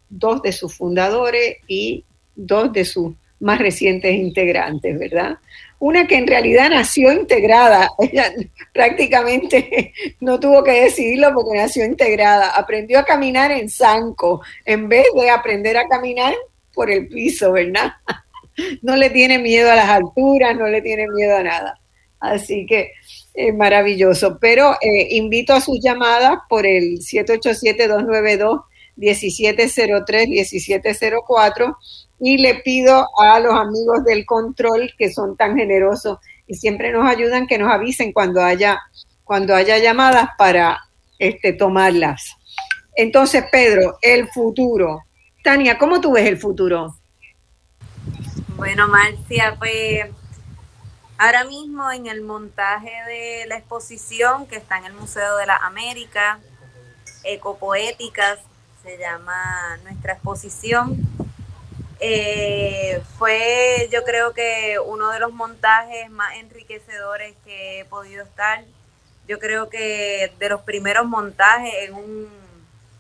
dos de sus fundadores y dos de sus más recientes integrantes, ¿verdad? Una que en realidad nació integrada, ella prácticamente no tuvo que decidirlo porque nació integrada, aprendió a caminar en zanco en vez de aprender a caminar por el piso, ¿verdad? No le tiene miedo a las alturas, no le tiene miedo a nada. Así que es maravilloso. Pero eh, invito a sus llamadas por el 787-292-1703-1704 y le pido a los amigos del control que son tan generosos y siempre nos ayudan que nos avisen cuando haya cuando haya llamadas para este tomarlas. Entonces, Pedro, el futuro. Tania, ¿cómo tú ves el futuro? Bueno, Marcia, pues ahora mismo en el montaje de la exposición que está en el Museo de la América, Ecopoéticas, se llama nuestra exposición eh, fue yo creo que uno de los montajes más enriquecedores que he podido estar. Yo creo que de los primeros montajes en un,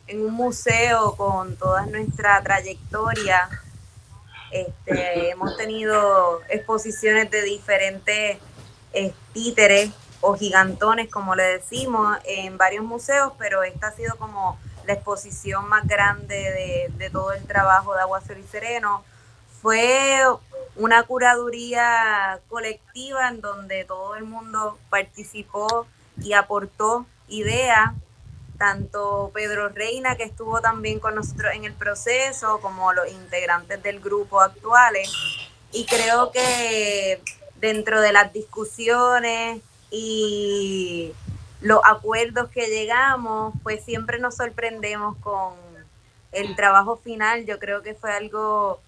en un museo con toda nuestra trayectoria, este, hemos tenido exposiciones de diferentes eh, títeres o gigantones, como le decimos, en varios museos, pero esta ha sido como la exposición más grande de, todo el trabajo de Agua y Sereno. Fue una curaduría colectiva en donde todo el mundo participó y aportó ideas, tanto Pedro Reina, que estuvo también con nosotros en el proceso, como los integrantes del grupo actuales. Y creo que dentro de las discusiones y los acuerdos que llegamos, pues siempre nos sorprendemos con el trabajo final. Yo creo que fue algo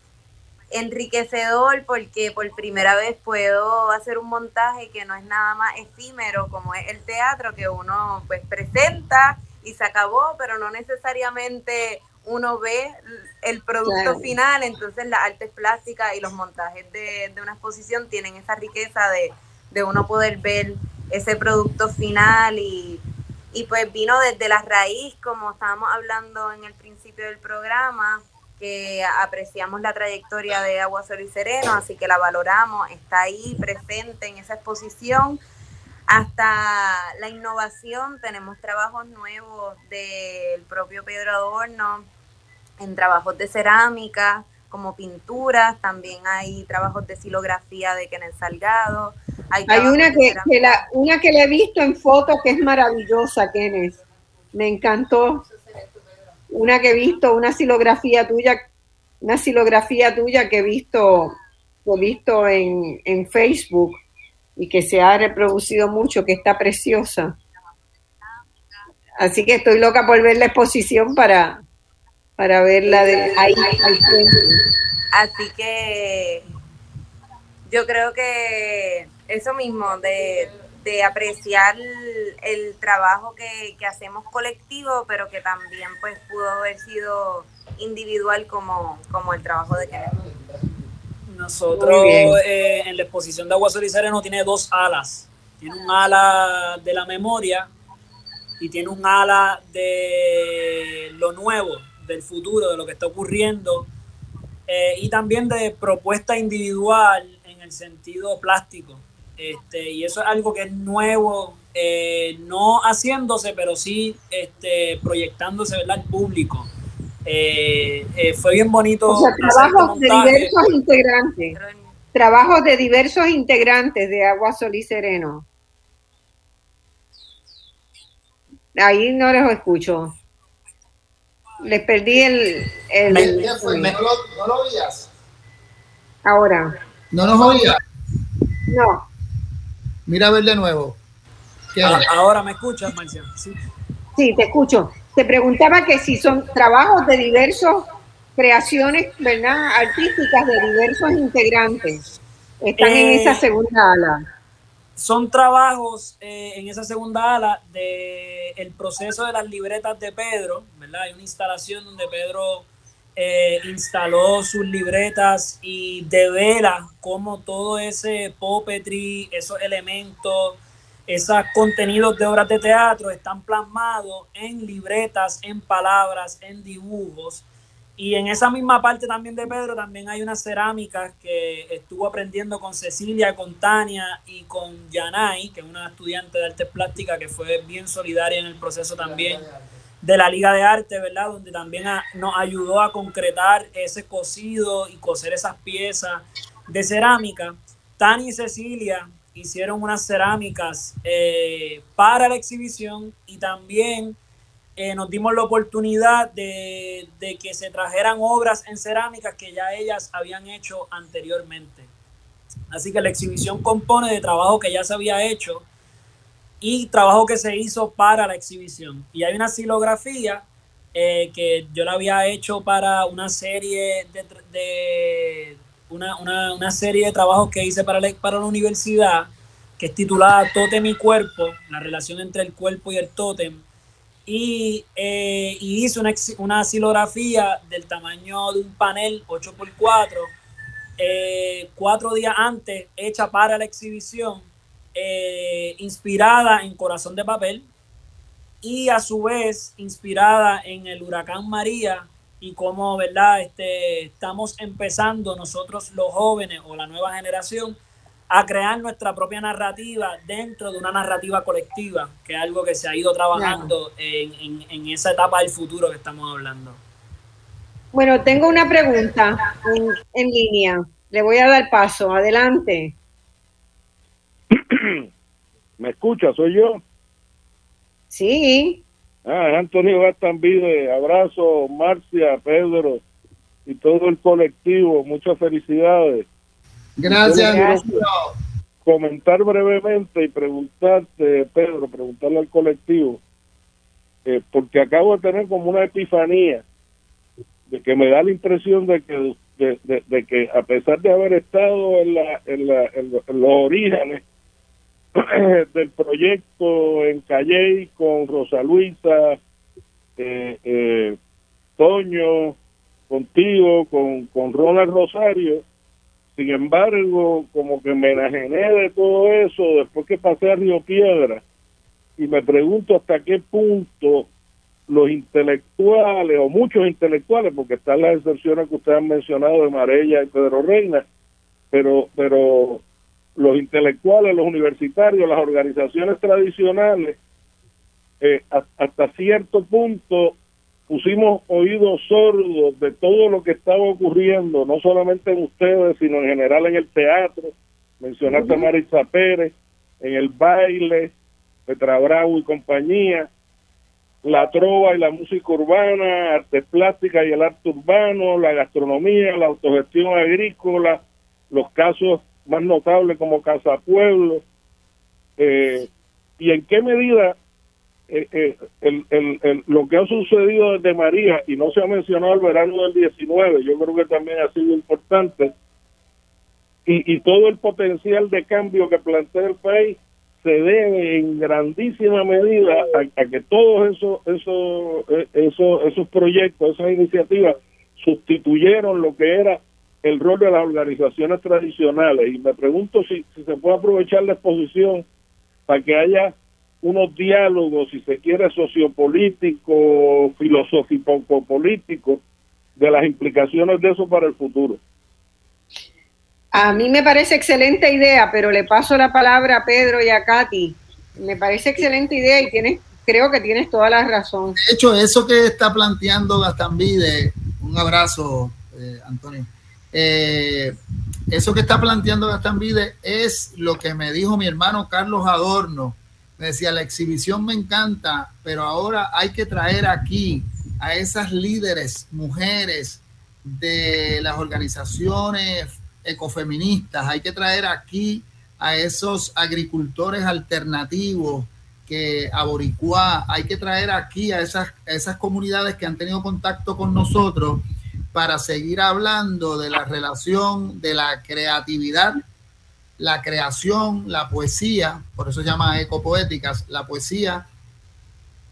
enriquecedor porque por primera vez puedo hacer un montaje que no es nada más efímero como es el teatro que uno pues presenta y se acabó, pero no necesariamente uno ve el producto final, entonces las artes plásticas y los montajes de, una exposición tienen esa riqueza de, de, uno poder ver ese producto final y, y pues vino desde la raíz, como estábamos hablando en el principio del programa, que apreciamos la trayectoria de Agua Sol y Sereno, así que la valoramos, está ahí presente en esa exposición. Hasta la innovación, tenemos trabajos nuevos del propio Pedro Adorno, en trabajos de cerámica, como pinturas, también hay trabajos de silografía de Kenneth Salgado. Hay, una que, la, una que le he visto en foto que es maravillosa, Kenneth. Me encantó una que he visto, una silografía tuya, una silografía tuya que he visto, he visto en, en Facebook y que se ha reproducido mucho, que está preciosa. Así que estoy loca por ver la exposición para, para verla de ahí Así que yo creo que eso mismo, de de apreciar el, trabajo que, hacemos colectivo, pero que también pues pudo haber sido individual como, como el trabajo de Kenneth. Nosotros eh, en la exposición de Agua Sol y Sereno tiene dos alas. Tiene un ala de la memoria y tiene un ala de lo nuevo, del futuro, de lo que está ocurriendo. Eh, y también de propuesta individual en el sentido plástico. Este, y eso es algo que es nuevo, eh, no haciéndose, pero sí este, proyectándose ¿verdad? al público. Eh, fue bien bonito. O sea, trabajos de diversos integrantes. Trabajos de diversos integrantes de Agua Sol y Sereno. Ahí no los escucho. Les perdí el. el, no, lo, oías. Ahora. ¿No nos oías? No. Mira a ver de nuevo. Ah, ahora me escuchas, Marcia. Sí. te escucho. Te preguntaba que si son trabajos de diversos creaciones, ¿verdad? Artísticas de diversos integrantes. Están en esa eh, segunda ala. Son trabajos eh, en esa segunda ala del el proceso de las libretas de Pedro, Hay una instalación donde Pedro eh, instaló sus libretas y devela cómo todo ese puppetry, esos elementos, esos contenidos de obras de teatro están plasmados en libretas, en palabras, en dibujos. Y en esa misma parte también de Pedro también hay unas cerámicas que estuvo aprendiendo con Cecilia, con Tania y con Yanay, que es una estudiante de artes plásticas que fue bien solidaria en el proceso también de la Liga de Arte, ¿verdad? Donde también nos ayudó a concretar ese cosido y coser esas piezas de cerámica. Tani y Cecilia hicieron unas cerámicas eh, para la exhibición y también eh, nos dimos la oportunidad de, de, que se trajeran obras en cerámica que ya ellas habían hecho anteriormente. Así que la exhibición compone de trabajo que ya se había hecho y trabajo que se hizo para la exhibición. Y hay una silografía eh, que yo la había hecho para una serie de, una, serie de trabajos que hice para la, para la universidad, que es titulada Tótem y Cuerpo, la relación entre el cuerpo y el tótem. Y, eh, hice una, una silografía del tamaño de un panel 8x4, eh, cuatro días antes, hecha para la exhibición eh, inspirada en Corazón de Papel y a su vez inspirada en el huracán María y cómo, ¿verdad? Este, estamos empezando nosotros los jóvenes o la nueva generación a crear nuestra propia narrativa dentro de una narrativa colectiva, que es algo que se ha ido trabajando en, en, esa etapa del futuro que estamos hablando. Bueno, tengo una pregunta en, en línea. Le voy a dar paso. Adelante. ¿Me escucha? ¿Soy yo? Sí. Ah, Antonio Gastambide, abrazo, Marcia, Pedro y todo el colectivo, muchas felicidades. Gracias, comentar brevemente y preguntarte, Pedro, preguntarle al colectivo, eh, porque acabo de tener como una epifanía de que me da la impresión de que de, que a pesar de haber estado en, la, en, la, en, los orígenes del proyecto en Calle con Rosa Luisa, eh, eh, Toño, contigo, con, con Ronald Rosario, sin embargo, como que me enajené de todo eso después que pasé a Río Piedra y me pregunto hasta qué punto los intelectuales o muchos intelectuales, porque están las excepciones que ustedes han mencionado de Marella y Pedro Reina, pero, pero los intelectuales, los universitarios, las organizaciones tradicionales, eh, hasta cierto punto pusimos oídos sordos de todo lo que estaba ocurriendo, no solamente en ustedes, sino en general en el teatro, mencionaste a Marisa Pérez, en el baile, Petra Bravo y compañía, la trova y la música urbana, artes plásticas y el arte urbano, la gastronomía, la autogestión agrícola, los casos más notables como Casa Pueblo, eh, y en qué medida eh, eh, el, el, lo que ha sucedido desde María, y no se ha mencionado el verano del 19, yo creo que también ha sido importante, y, y todo el potencial de cambio que plantea el país se debe en grandísima medida a, que todos esos, esos, eh, esos, esos proyectos, esas iniciativas sustituyeron lo que era el rol de las organizaciones tradicionales. Y me pregunto si, si se puede aprovechar la exposición para que haya unos diálogos, si se quiere, sociopolíticos, filosófico-políticos, de las implicaciones de eso para el futuro. A mí me parece excelente idea, pero le paso la palabra a Pedro y a Katy. Me parece excelente idea y tienes, creo que tienes toda la razón. De hecho, eso que está planteando Gastambide, un abrazo, eh, Antonio. Eh, eso que está planteando Gastambide es lo que me dijo mi hermano Carlos Adorno. Me decía, la exhibición me encanta, pero ahora hay que traer aquí a esas líderes, mujeres de las organizaciones ecofeministas, hay que traer aquí a esos agricultores alternativos que aboricua, hay que traer aquí a esas, a esas comunidades que han tenido contacto con nosotros para seguir hablando de la relación de la creatividad la creación, la poesía, por eso se llama ecopoéticas, la poesía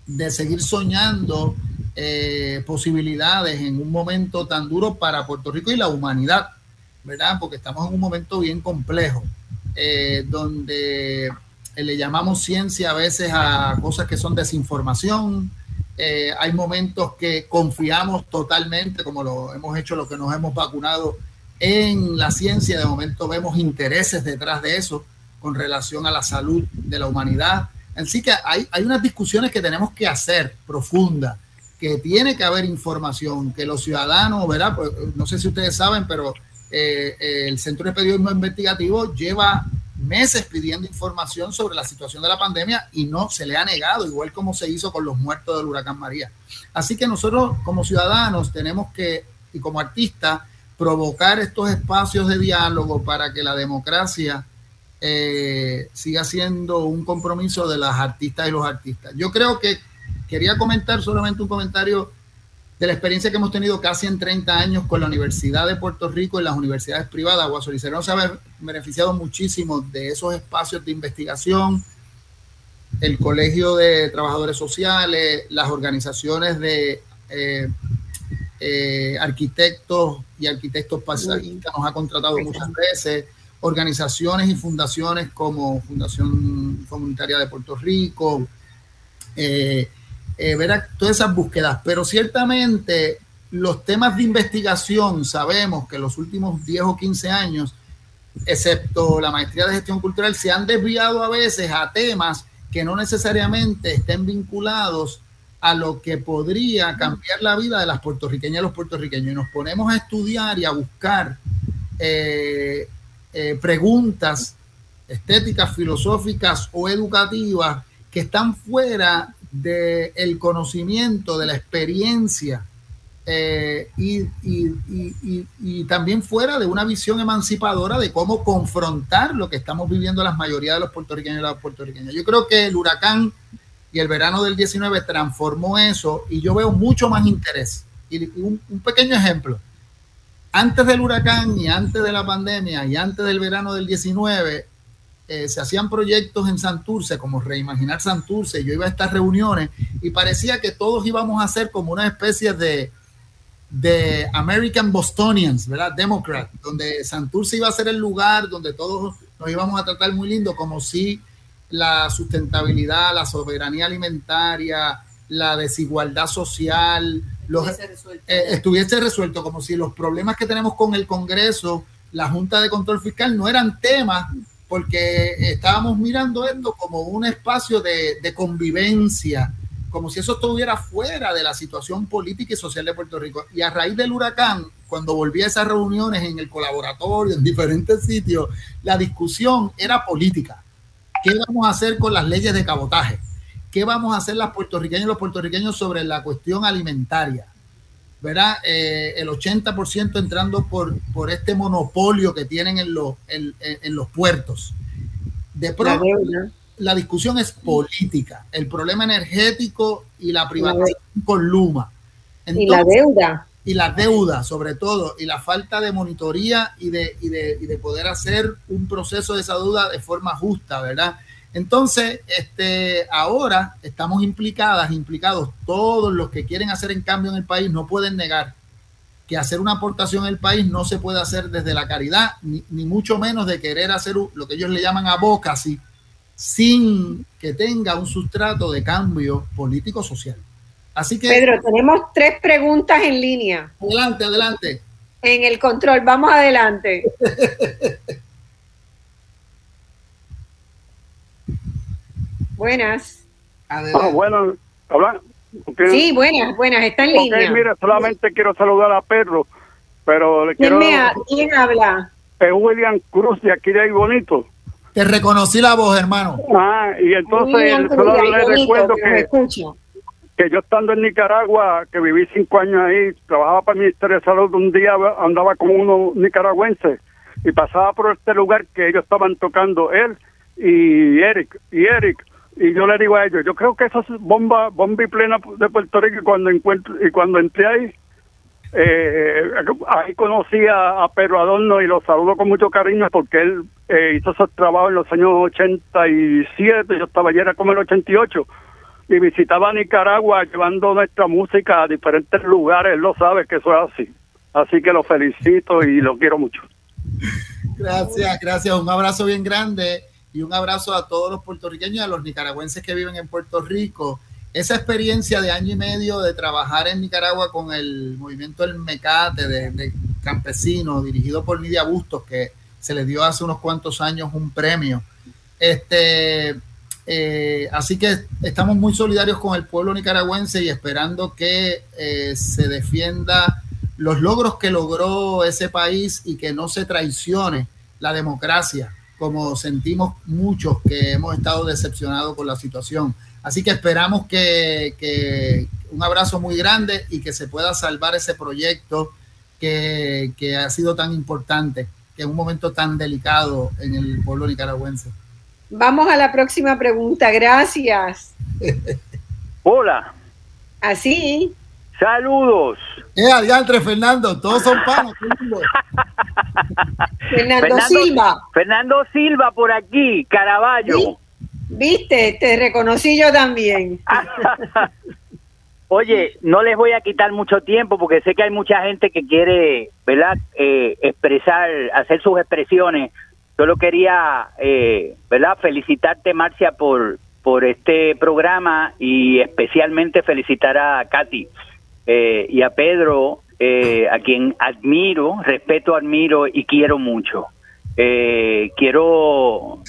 de seguir soñando eh, posibilidades en un momento tan duro para Puerto Rico y la humanidad, ¿verdad? Porque estamos en un momento bien complejo, eh, donde eh, le llamamos ciencia a veces a cosas que son desinformación. Hay momentos que confiamos totalmente, como lo hemos hecho los que nos hemos vacunado en la ciencia de momento vemos intereses detrás de eso con relación a la salud de la humanidad. Así que hay, hay unas discusiones que tenemos que hacer profundas, que tiene que haber información, que los ciudadanos, ¿verdad? Pues, no sé si ustedes saben, pero eh, eh, el Centro de Periodismo Investigativo lleva meses pidiendo información sobre la situación de la pandemia y no se le ha negado, igual como se hizo con los muertos del huracán María. Así que nosotros como ciudadanos tenemos que, y como artistas, provocar estos espacios de diálogo para que la democracia eh, siga siendo un compromiso de las artistas y los artistas. Yo creo que quería comentar solamente un comentario de la experiencia que hemos tenido casi en 30 años con la Universidad de Puerto Rico y las universidades privadas. Guasolicereno se ha beneficiado muchísimo de esos espacios de investigación, el Colegio de Trabajadores Sociales, las organizaciones de eh, eh, arquitectos y arquitectos paisajistas nos ha contratado muchas veces, organizaciones y fundaciones como Fundación Comunitaria de Puerto Rico, eh, eh, ver todas esas búsquedas, pero ciertamente los temas de investigación sabemos que los últimos 10 o 15 años, excepto la maestría de gestión cultural, se han desviado a veces a temas que no necesariamente estén vinculados a lo que podría cambiar la vida de las puertorriqueñas y los puertorriqueños. Y nos ponemos a estudiar y a buscar eh, eh, preguntas estéticas, filosóficas o educativas que están fuera del conocimiento, de la experiencia eh, y, y, también fuera de una visión emancipadora de cómo confrontar lo que estamos viviendo la mayoría de los puertorriqueños y las puertorriqueñas. Yo creo que el huracán y el verano del 19 transformó eso y yo veo mucho más interés. Y un, un pequeño ejemplo. Antes del huracán y antes de la pandemia y antes del verano del 19, eh, se hacían proyectos en Santurce, como Reimaginar Santurce, yo iba a estas reuniones y parecía que todos íbamos a ser como una especie de, de American Bostonians, ¿verdad? Democrat, donde Santurce iba a ser el lugar donde todos nos íbamos a tratar muy lindo, como si la sustentabilidad, la soberanía alimentaria, la desigualdad social, los, eh, estuviese resuelto, como si los problemas que tenemos con el Congreso, la Junta de Control Fiscal, no eran temas porque estábamos mirando esto como un espacio de, convivencia, como si eso estuviera fuera de la situación política y social de Puerto Rico. Y a raíz del huracán, cuando volví a esas reuniones en el colaboratorio, en diferentes sitios, la discusión era política. ¿Qué vamos a hacer con las leyes de cabotaje? ¿Qué vamos a hacer las puertorriqueñas y los puertorriqueños sobre la cuestión alimentaria? ¿Verdad? Eh, el 80% entrando por, por este monopolio que tienen en, los en, los puertos. De pronto, la, discusión es política, el problema energético y la privatización con Luma. y la deuda. Y la deuda, sobre todo, y la falta de monitoría y de, y de, y de poder hacer un proceso de esa deuda de forma justa, ¿verdad? Entonces, este, ahora estamos implicadas, implicados todos los que quieren hacer en cambio en el país, no pueden negar que hacer una aportación al país no se puede hacer desde la caridad, ni, mucho menos de querer hacer lo que ellos le llaman advocacy, sin que tenga un sustrato de cambio político-social. Así que... Pedro, tenemos tres preguntas en línea. Adelante, adelante. En el control, vamos adelante. Buenas. Ah, bueno, ¿habla? Sí, buenas, buenas, está en línea. Mira, solamente quiero saludar a Pedro, pero le quiero... ¿Quién habla? Es William Cruz de aquí de ahí Bonito. Te reconocí la voz, hermano. Ah, y entonces solo le recuerdo que, que yo estando en Nicaragua, que viví cinco años ahí, trabajaba para el Ministerio de Salud, un día andaba con uno nicaragüense y pasaba por este lugar que ellos estaban tocando, él y Eric, y Eric, y yo le digo a ellos, yo creo que esa es bomba, bomba y plena de Puerto Rico y cuando encuentro, y cuando entré ahí, eh, ahí conocí a, Pedro Adorno y lo saludo con mucho cariño porque él eh, hizo esos trabajos en los años 87, yo estaba ayer como el 88 y visitaba Nicaragua llevando nuestra música a diferentes lugares, él lo sabe que eso es así. Así que lo felicito y lo quiero mucho. Gracias, gracias. Un abrazo bien grande y un abrazo a todos los puertorriqueños y a los nicaragüenses que viven en Puerto Rico. Esa experiencia de año y medio de trabajar en Nicaragua con el movimiento El Mecate de, campesinos dirigido por Lidia Bustos, que se le dio hace unos cuantos años un premio. Este, eh, así que estamos muy solidarios con el pueblo nicaragüense y esperando que eh, se defienda los logros que logró ese país y que no se traicione la democracia como sentimos muchos que hemos estado decepcionados con la situación. Así que esperamos que, un abrazo muy grande y que se pueda salvar ese proyecto que, que ha sido tan importante, que en un momento tan delicado en el pueblo nicaragüense. Vamos a la próxima pregunta, gracias. Hola. Así. Saludos. Eh, adiante, Fernando, todos son panos. Fernando, Silva. Fernando Silva por aquí, Caraballo. Viste, te reconocí yo también. Oye, no les voy a quitar mucho tiempo porque sé que hay mucha gente que quiere, ¿verdad? Eh, expresar, hacer sus expresiones. Solo quería, eh, ¿verdad? Felicitarte, Marcia, por, por este programa y especialmente felicitar a Katy eh, y a Pedro, eh, a quien admiro, respeto, admiro y quiero mucho. Eh, quiero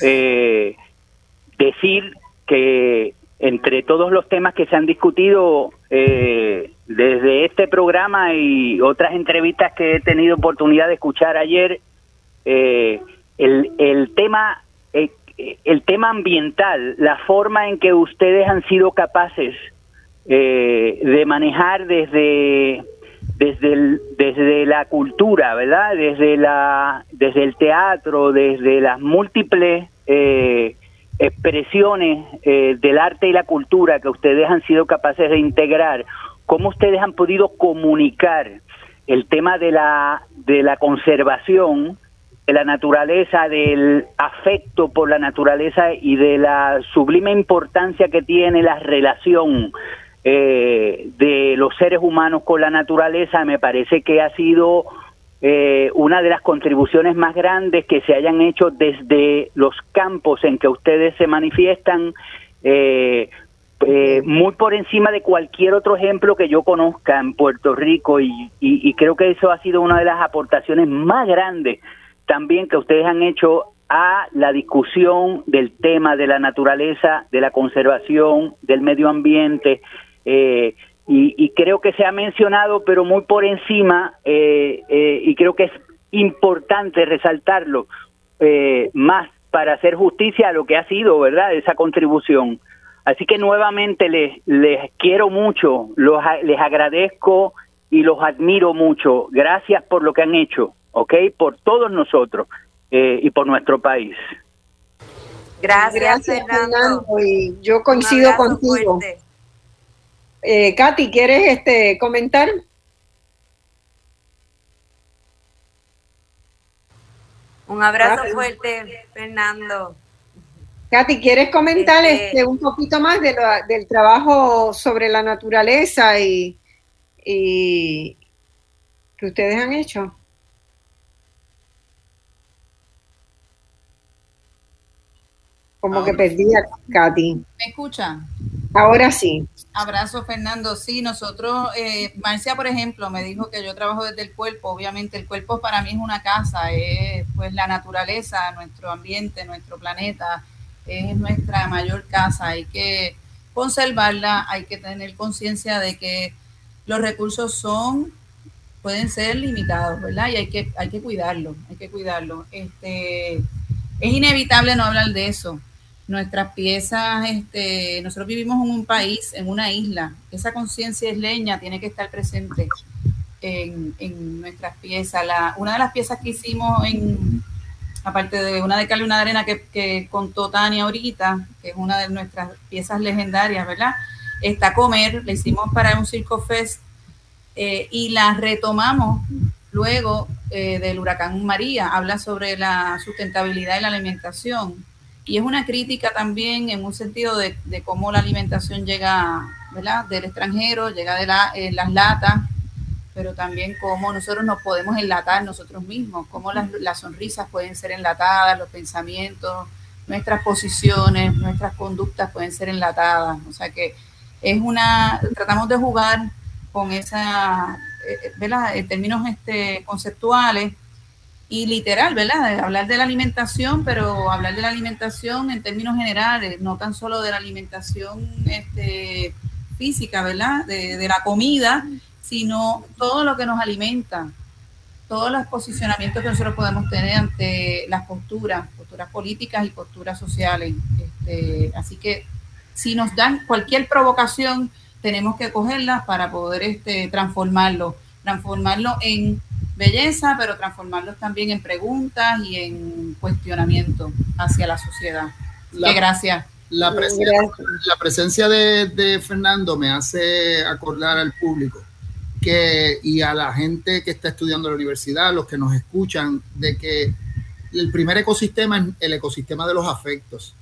decir que entre todos los temas que se han discutido desde este programa y otras entrevistas que he tenido oportunidad de escuchar ayer, el, el tema el tema ambiental, la forma en que ustedes han sido capaces eh, de manejar desde desde, desde la cultura, ¿verdad? Desde, la, desde el teatro, desde las múltiples eh, expresiones eh, del arte y la cultura que ustedes han sido capaces de integrar, cómo ustedes han podido comunicar el tema de la, de la conservación de la naturaleza, del afecto por la naturaleza y de la sublime importancia que tiene la relación eh, de los seres humanos con la naturaleza, me parece que ha sido eh, una de las contribuciones más grandes que se hayan hecho desde los campos en que ustedes se manifiestan, eh, eh, muy por encima de cualquier otro ejemplo que yo conozca en Puerto Rico y, y, creo que eso ha sido una de las aportaciones más grandes también que ustedes han hecho a la discusión del tema de la naturaleza, de la conservación, del medio ambiente. Eh, y, creo que se ha mencionado, pero muy por encima, eh, eh, y creo que es importante resaltarlo eh, más para hacer justicia a lo que ha sido, ¿verdad?, esa contribución. Así que nuevamente les, les quiero mucho, los, les agradezco y los admiro mucho. Gracias por lo que han hecho, ¿ok? Por todos nosotros y por nuestro país. Gracias, Fernando. Y yo coincido contigo. Eh, Katy, ¿quieres este, comentar? Un abrazo fuerte, Fernando. Katy, ¿quieres comentar este, este un poquito más de del trabajo sobre la naturaleza y, y que ustedes han hecho? Como que perdí a Katy. ¿Me escuchan? Ahora sí. Abrazo, Fernando. Sí, nosotros, eh, Marcia, por ejemplo, me dijo que yo trabajo desde el cuerpo. Obviamente, el cuerpo para mí es una casa, es pues la naturaleza, nuestro ambiente, nuestro planeta, es nuestra mayor casa. Hay que conservarla, hay que tener conciencia de que los recursos son, pueden ser limitados, ¿verdad? Y hay que, hay que cuidarlo, hay que cuidarlo. Este, es inevitable no hablar de eso nuestras piezas, este, nosotros vivimos en un país, en una isla, esa conciencia isleña tiene que estar presente en, nuestras piezas. La, una de las piezas que hicimos en, aparte de una de cal y una de arena que, que contó Tania ahorita, que es una de nuestras piezas legendarias, ¿verdad? Está Comer, la hicimos para un Circo Fest eh, y la retomamos luego eh, del huracán María. Habla sobre la sustentabilidad y la alimentación y es una crítica también en un sentido de, cómo la alimentación llega ¿verdad? del extranjero, llega de la, eh, las latas, pero también cómo nosotros nos podemos enlatar nosotros mismos, cómo las, las sonrisas pueden ser enlatadas, los pensamientos, nuestras posiciones, nuestras conductas pueden ser enlatadas. O sea que es una, tratamos de jugar con esa, ¿verdad? En términos este, conceptuales, y literal, ¿verdad? hablar de la alimentación, pero hablar de la alimentación en términos generales, no tan solo de la alimentación este, física, ¿verdad? De, de la comida, sino todo lo que nos alimenta, todos los posicionamientos que nosotros podemos tener ante las posturas, posturas políticas y posturas sociales. Este, así que si nos dan cualquier provocación, tenemos que cogerlas para poder este, transformarlo, transformarlo en belleza, pero transformarlos también en preguntas y en cuestionamiento hacia la sociedad. gracias. La presencia, la presencia de, Fernando me hace acordar al público que, y a la gente que está estudiando en la universidad, los que nos escuchan, de que el primer ecosistema es el ecosistema de los afectos.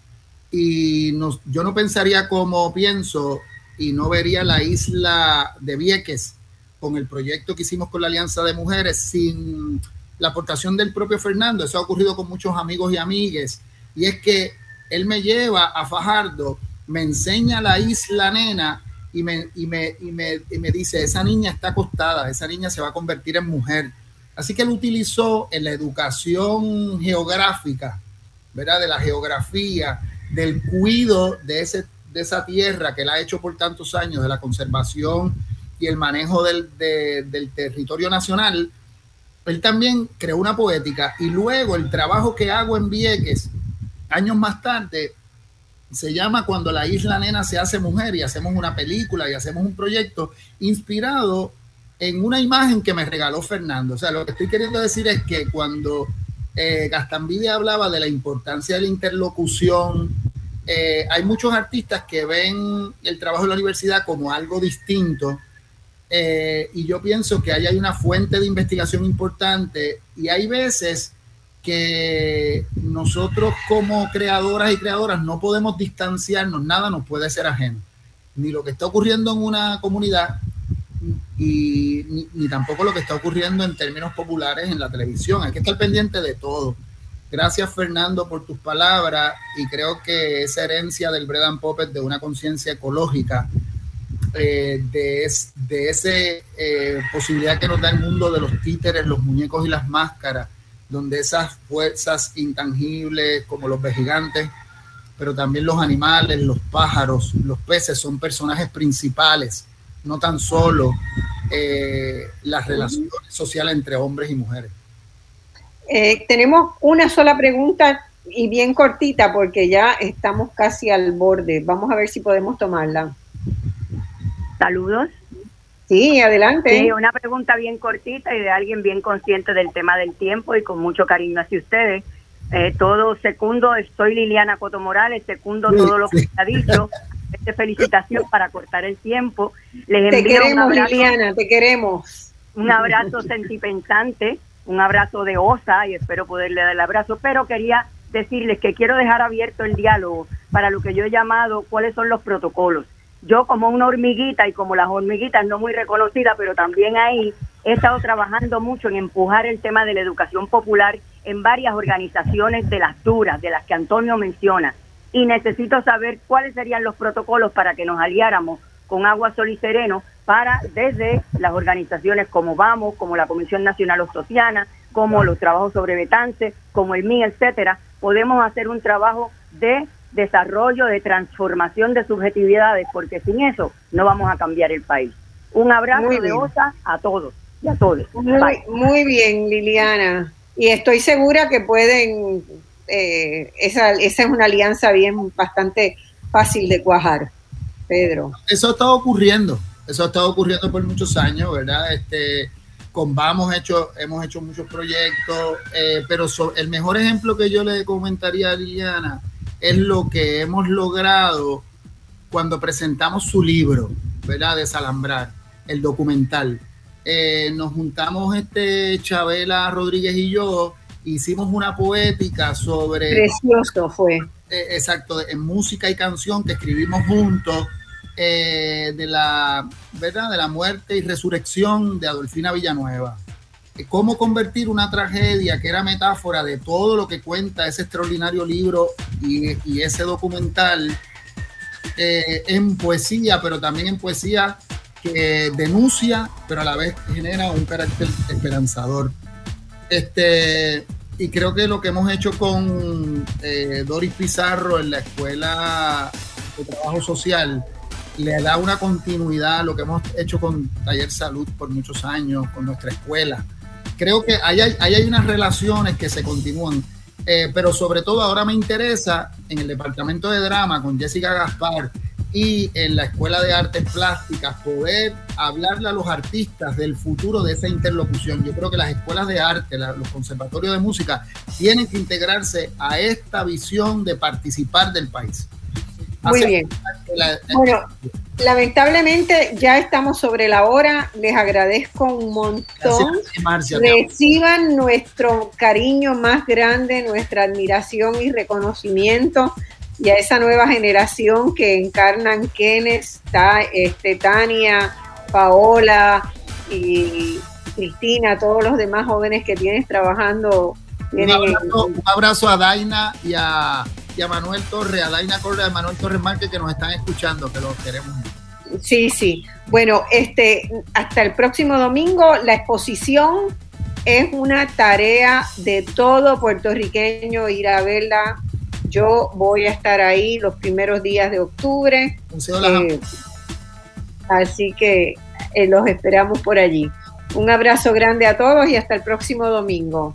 Y nos, yo no pensaría como pienso y no vería la isla de Vieques con el proyecto que hicimos con la Alianza de Mujeres sin la aportación del propio Fernando. Eso ha ocurrido con muchos amigos y amigues. Y es que él me lleva a Fajardo, me enseña la isla nena y me, y me, y me, y me dice, esa niña está acostada, esa niña se va a convertir en mujer. Así que él utilizó en la educación geográfica, ¿verdad? De la geografía, del cuido de, ese, de esa tierra que él ha hecho por tantos años, de la conservación y el manejo del, del territorio nacional, él también creó una poética y luego el trabajo que hago en Vieques, años más tarde, se llama Cuando la isla nena se hace mujer y hacemos una película y hacemos un proyecto inspirado en una imagen que me regaló Fernando. O sea, lo que estoy queriendo decir es que cuando eh, Gastambide hablaba de la importancia de la interlocución, eh, hay muchos artistas que ven el trabajo de la universidad como algo distinto. Eh, y yo pienso que ahí hay una fuente de investigación importante y hay veces que nosotros como creadoras y creadoras no podemos distanciarnos, nada nos puede ser ajeno, ni lo que está ocurriendo en una comunidad, y ni, tampoco lo que está ocurriendo en términos populares en la televisión. Hay que estar pendiente de todo. Gracias Fernando por tus palabras y creo que esa herencia del Bredan Puppet de una conciencia ecológica, eh, de, de esa eh, posibilidad que nos da el mundo de los títeres, los muñecos y las máscaras, donde esas fuerzas intangibles como los gigantes, pero también los animales, los pájaros, los peces son personajes principales no tan solo eh, las relaciones sociales entre hombres y mujeres. Eh, tenemos una sola pregunta y bien cortita porque ya estamos casi al borde. Vamos a ver si podemos tomarla. Saludos. Sí, adelante. Sí, una pregunta bien cortita y de alguien bien consciente del tema del tiempo y con mucho cariño hacia ustedes. Eh, todo segundo, soy Liliana Coto Morales, segundo todo lo que se ha dicho. de felicitación para cortar el tiempo. Les te queremos, Liliana, te queremos. Un abrazo sentipensante, un abrazo de osa y espero poderle dar el abrazo, pero quería decirles que quiero dejar abierto el diálogo para lo que yo he llamado cuáles son los protocolos. Yo como una hormiguita y como las hormiguitas no muy reconocidas, pero también ahí he estado trabajando mucho en empujar el tema de la educación popular en varias organizaciones de las duras, de las que Antonio menciona y necesito saber cuáles serían los protocolos para que nos aliáramos con Agua Sol y Sereno para desde las organizaciones como Vamos, como la Comisión Nacional Ostosiana, como los trabajos sobre Betance, como el MI, etcétera, podemos hacer un trabajo de desarrollo, de transformación de subjetividades, porque sin eso no vamos a cambiar el país. Un abrazo de OSA a todos y a todos. muy bien, Liliana. Y estoy segura que pueden eh, esa, esa es una alianza bien bastante fácil de cuajar, Pedro. Eso ha estado ocurriendo, eso ha estado ocurriendo por muchos años, ¿verdad? Este, con Vamos hecho, hemos hecho muchos proyectos, eh, pero el mejor ejemplo que yo le comentaría a Liliana es lo que hemos logrado cuando presentamos su libro, ¿verdad? Desalambrar, el documental. Eh, nos juntamos este Chabela Rodríguez y yo hicimos una poética sobre... Precioso fue. Eh, exacto, en música y canción que escribimos juntos eh, de la verdad de la muerte y resurrección de Adolfina Villanueva. Eh, cómo convertir una tragedia que era metáfora de todo lo que cuenta ese extraordinario libro y, y ese documental en poesía, pero también en poesía que denuncia, pero a la vez genera un carácter esperanzador. Este, y creo que lo que hemos hecho con eh, Doris Pizarro en la Escuela de Trabajo Social le da una continuidad a lo que hemos hecho con Taller Salud por muchos años, con nuestra escuela. Creo que ahí hay, hay unas relaciones que se continúan, eh, pero sobre todo ahora me interesa en el departamento de drama con Jessica Gaspar y en la Escuela de Artes Plásticas poder hablarle a los artistas del futuro de esa interlocución. Yo creo que las escuelas de arte, los conservatorios de música tienen que integrarse a esta visión de participar del país. Muy bien. bueno, lamentablemente ya estamos sobre la hora. Les agradezco un montón. Reciban nuestro cariño más grande, nuestra admiración y reconocimiento y a esa nueva generación que encarnan Kenneth, este, Tania, Paola y Cristina, todos los demás jóvenes que tienes trabajando. Un abrazo, a Daina y a, Manuel Torres, a Daina Correa y a Manuel Torres Márquez que nos están escuchando, que los queremos. Sí, sí. Bueno, este, hasta el próximo domingo, la exposición es una tarea de todo puertorriqueño ir a verla yo voy a estar ahí los primeros días de octubre. Eh, así que eh, los esperamos por allí. Un abrazo grande a todos y hasta el próximo domingo.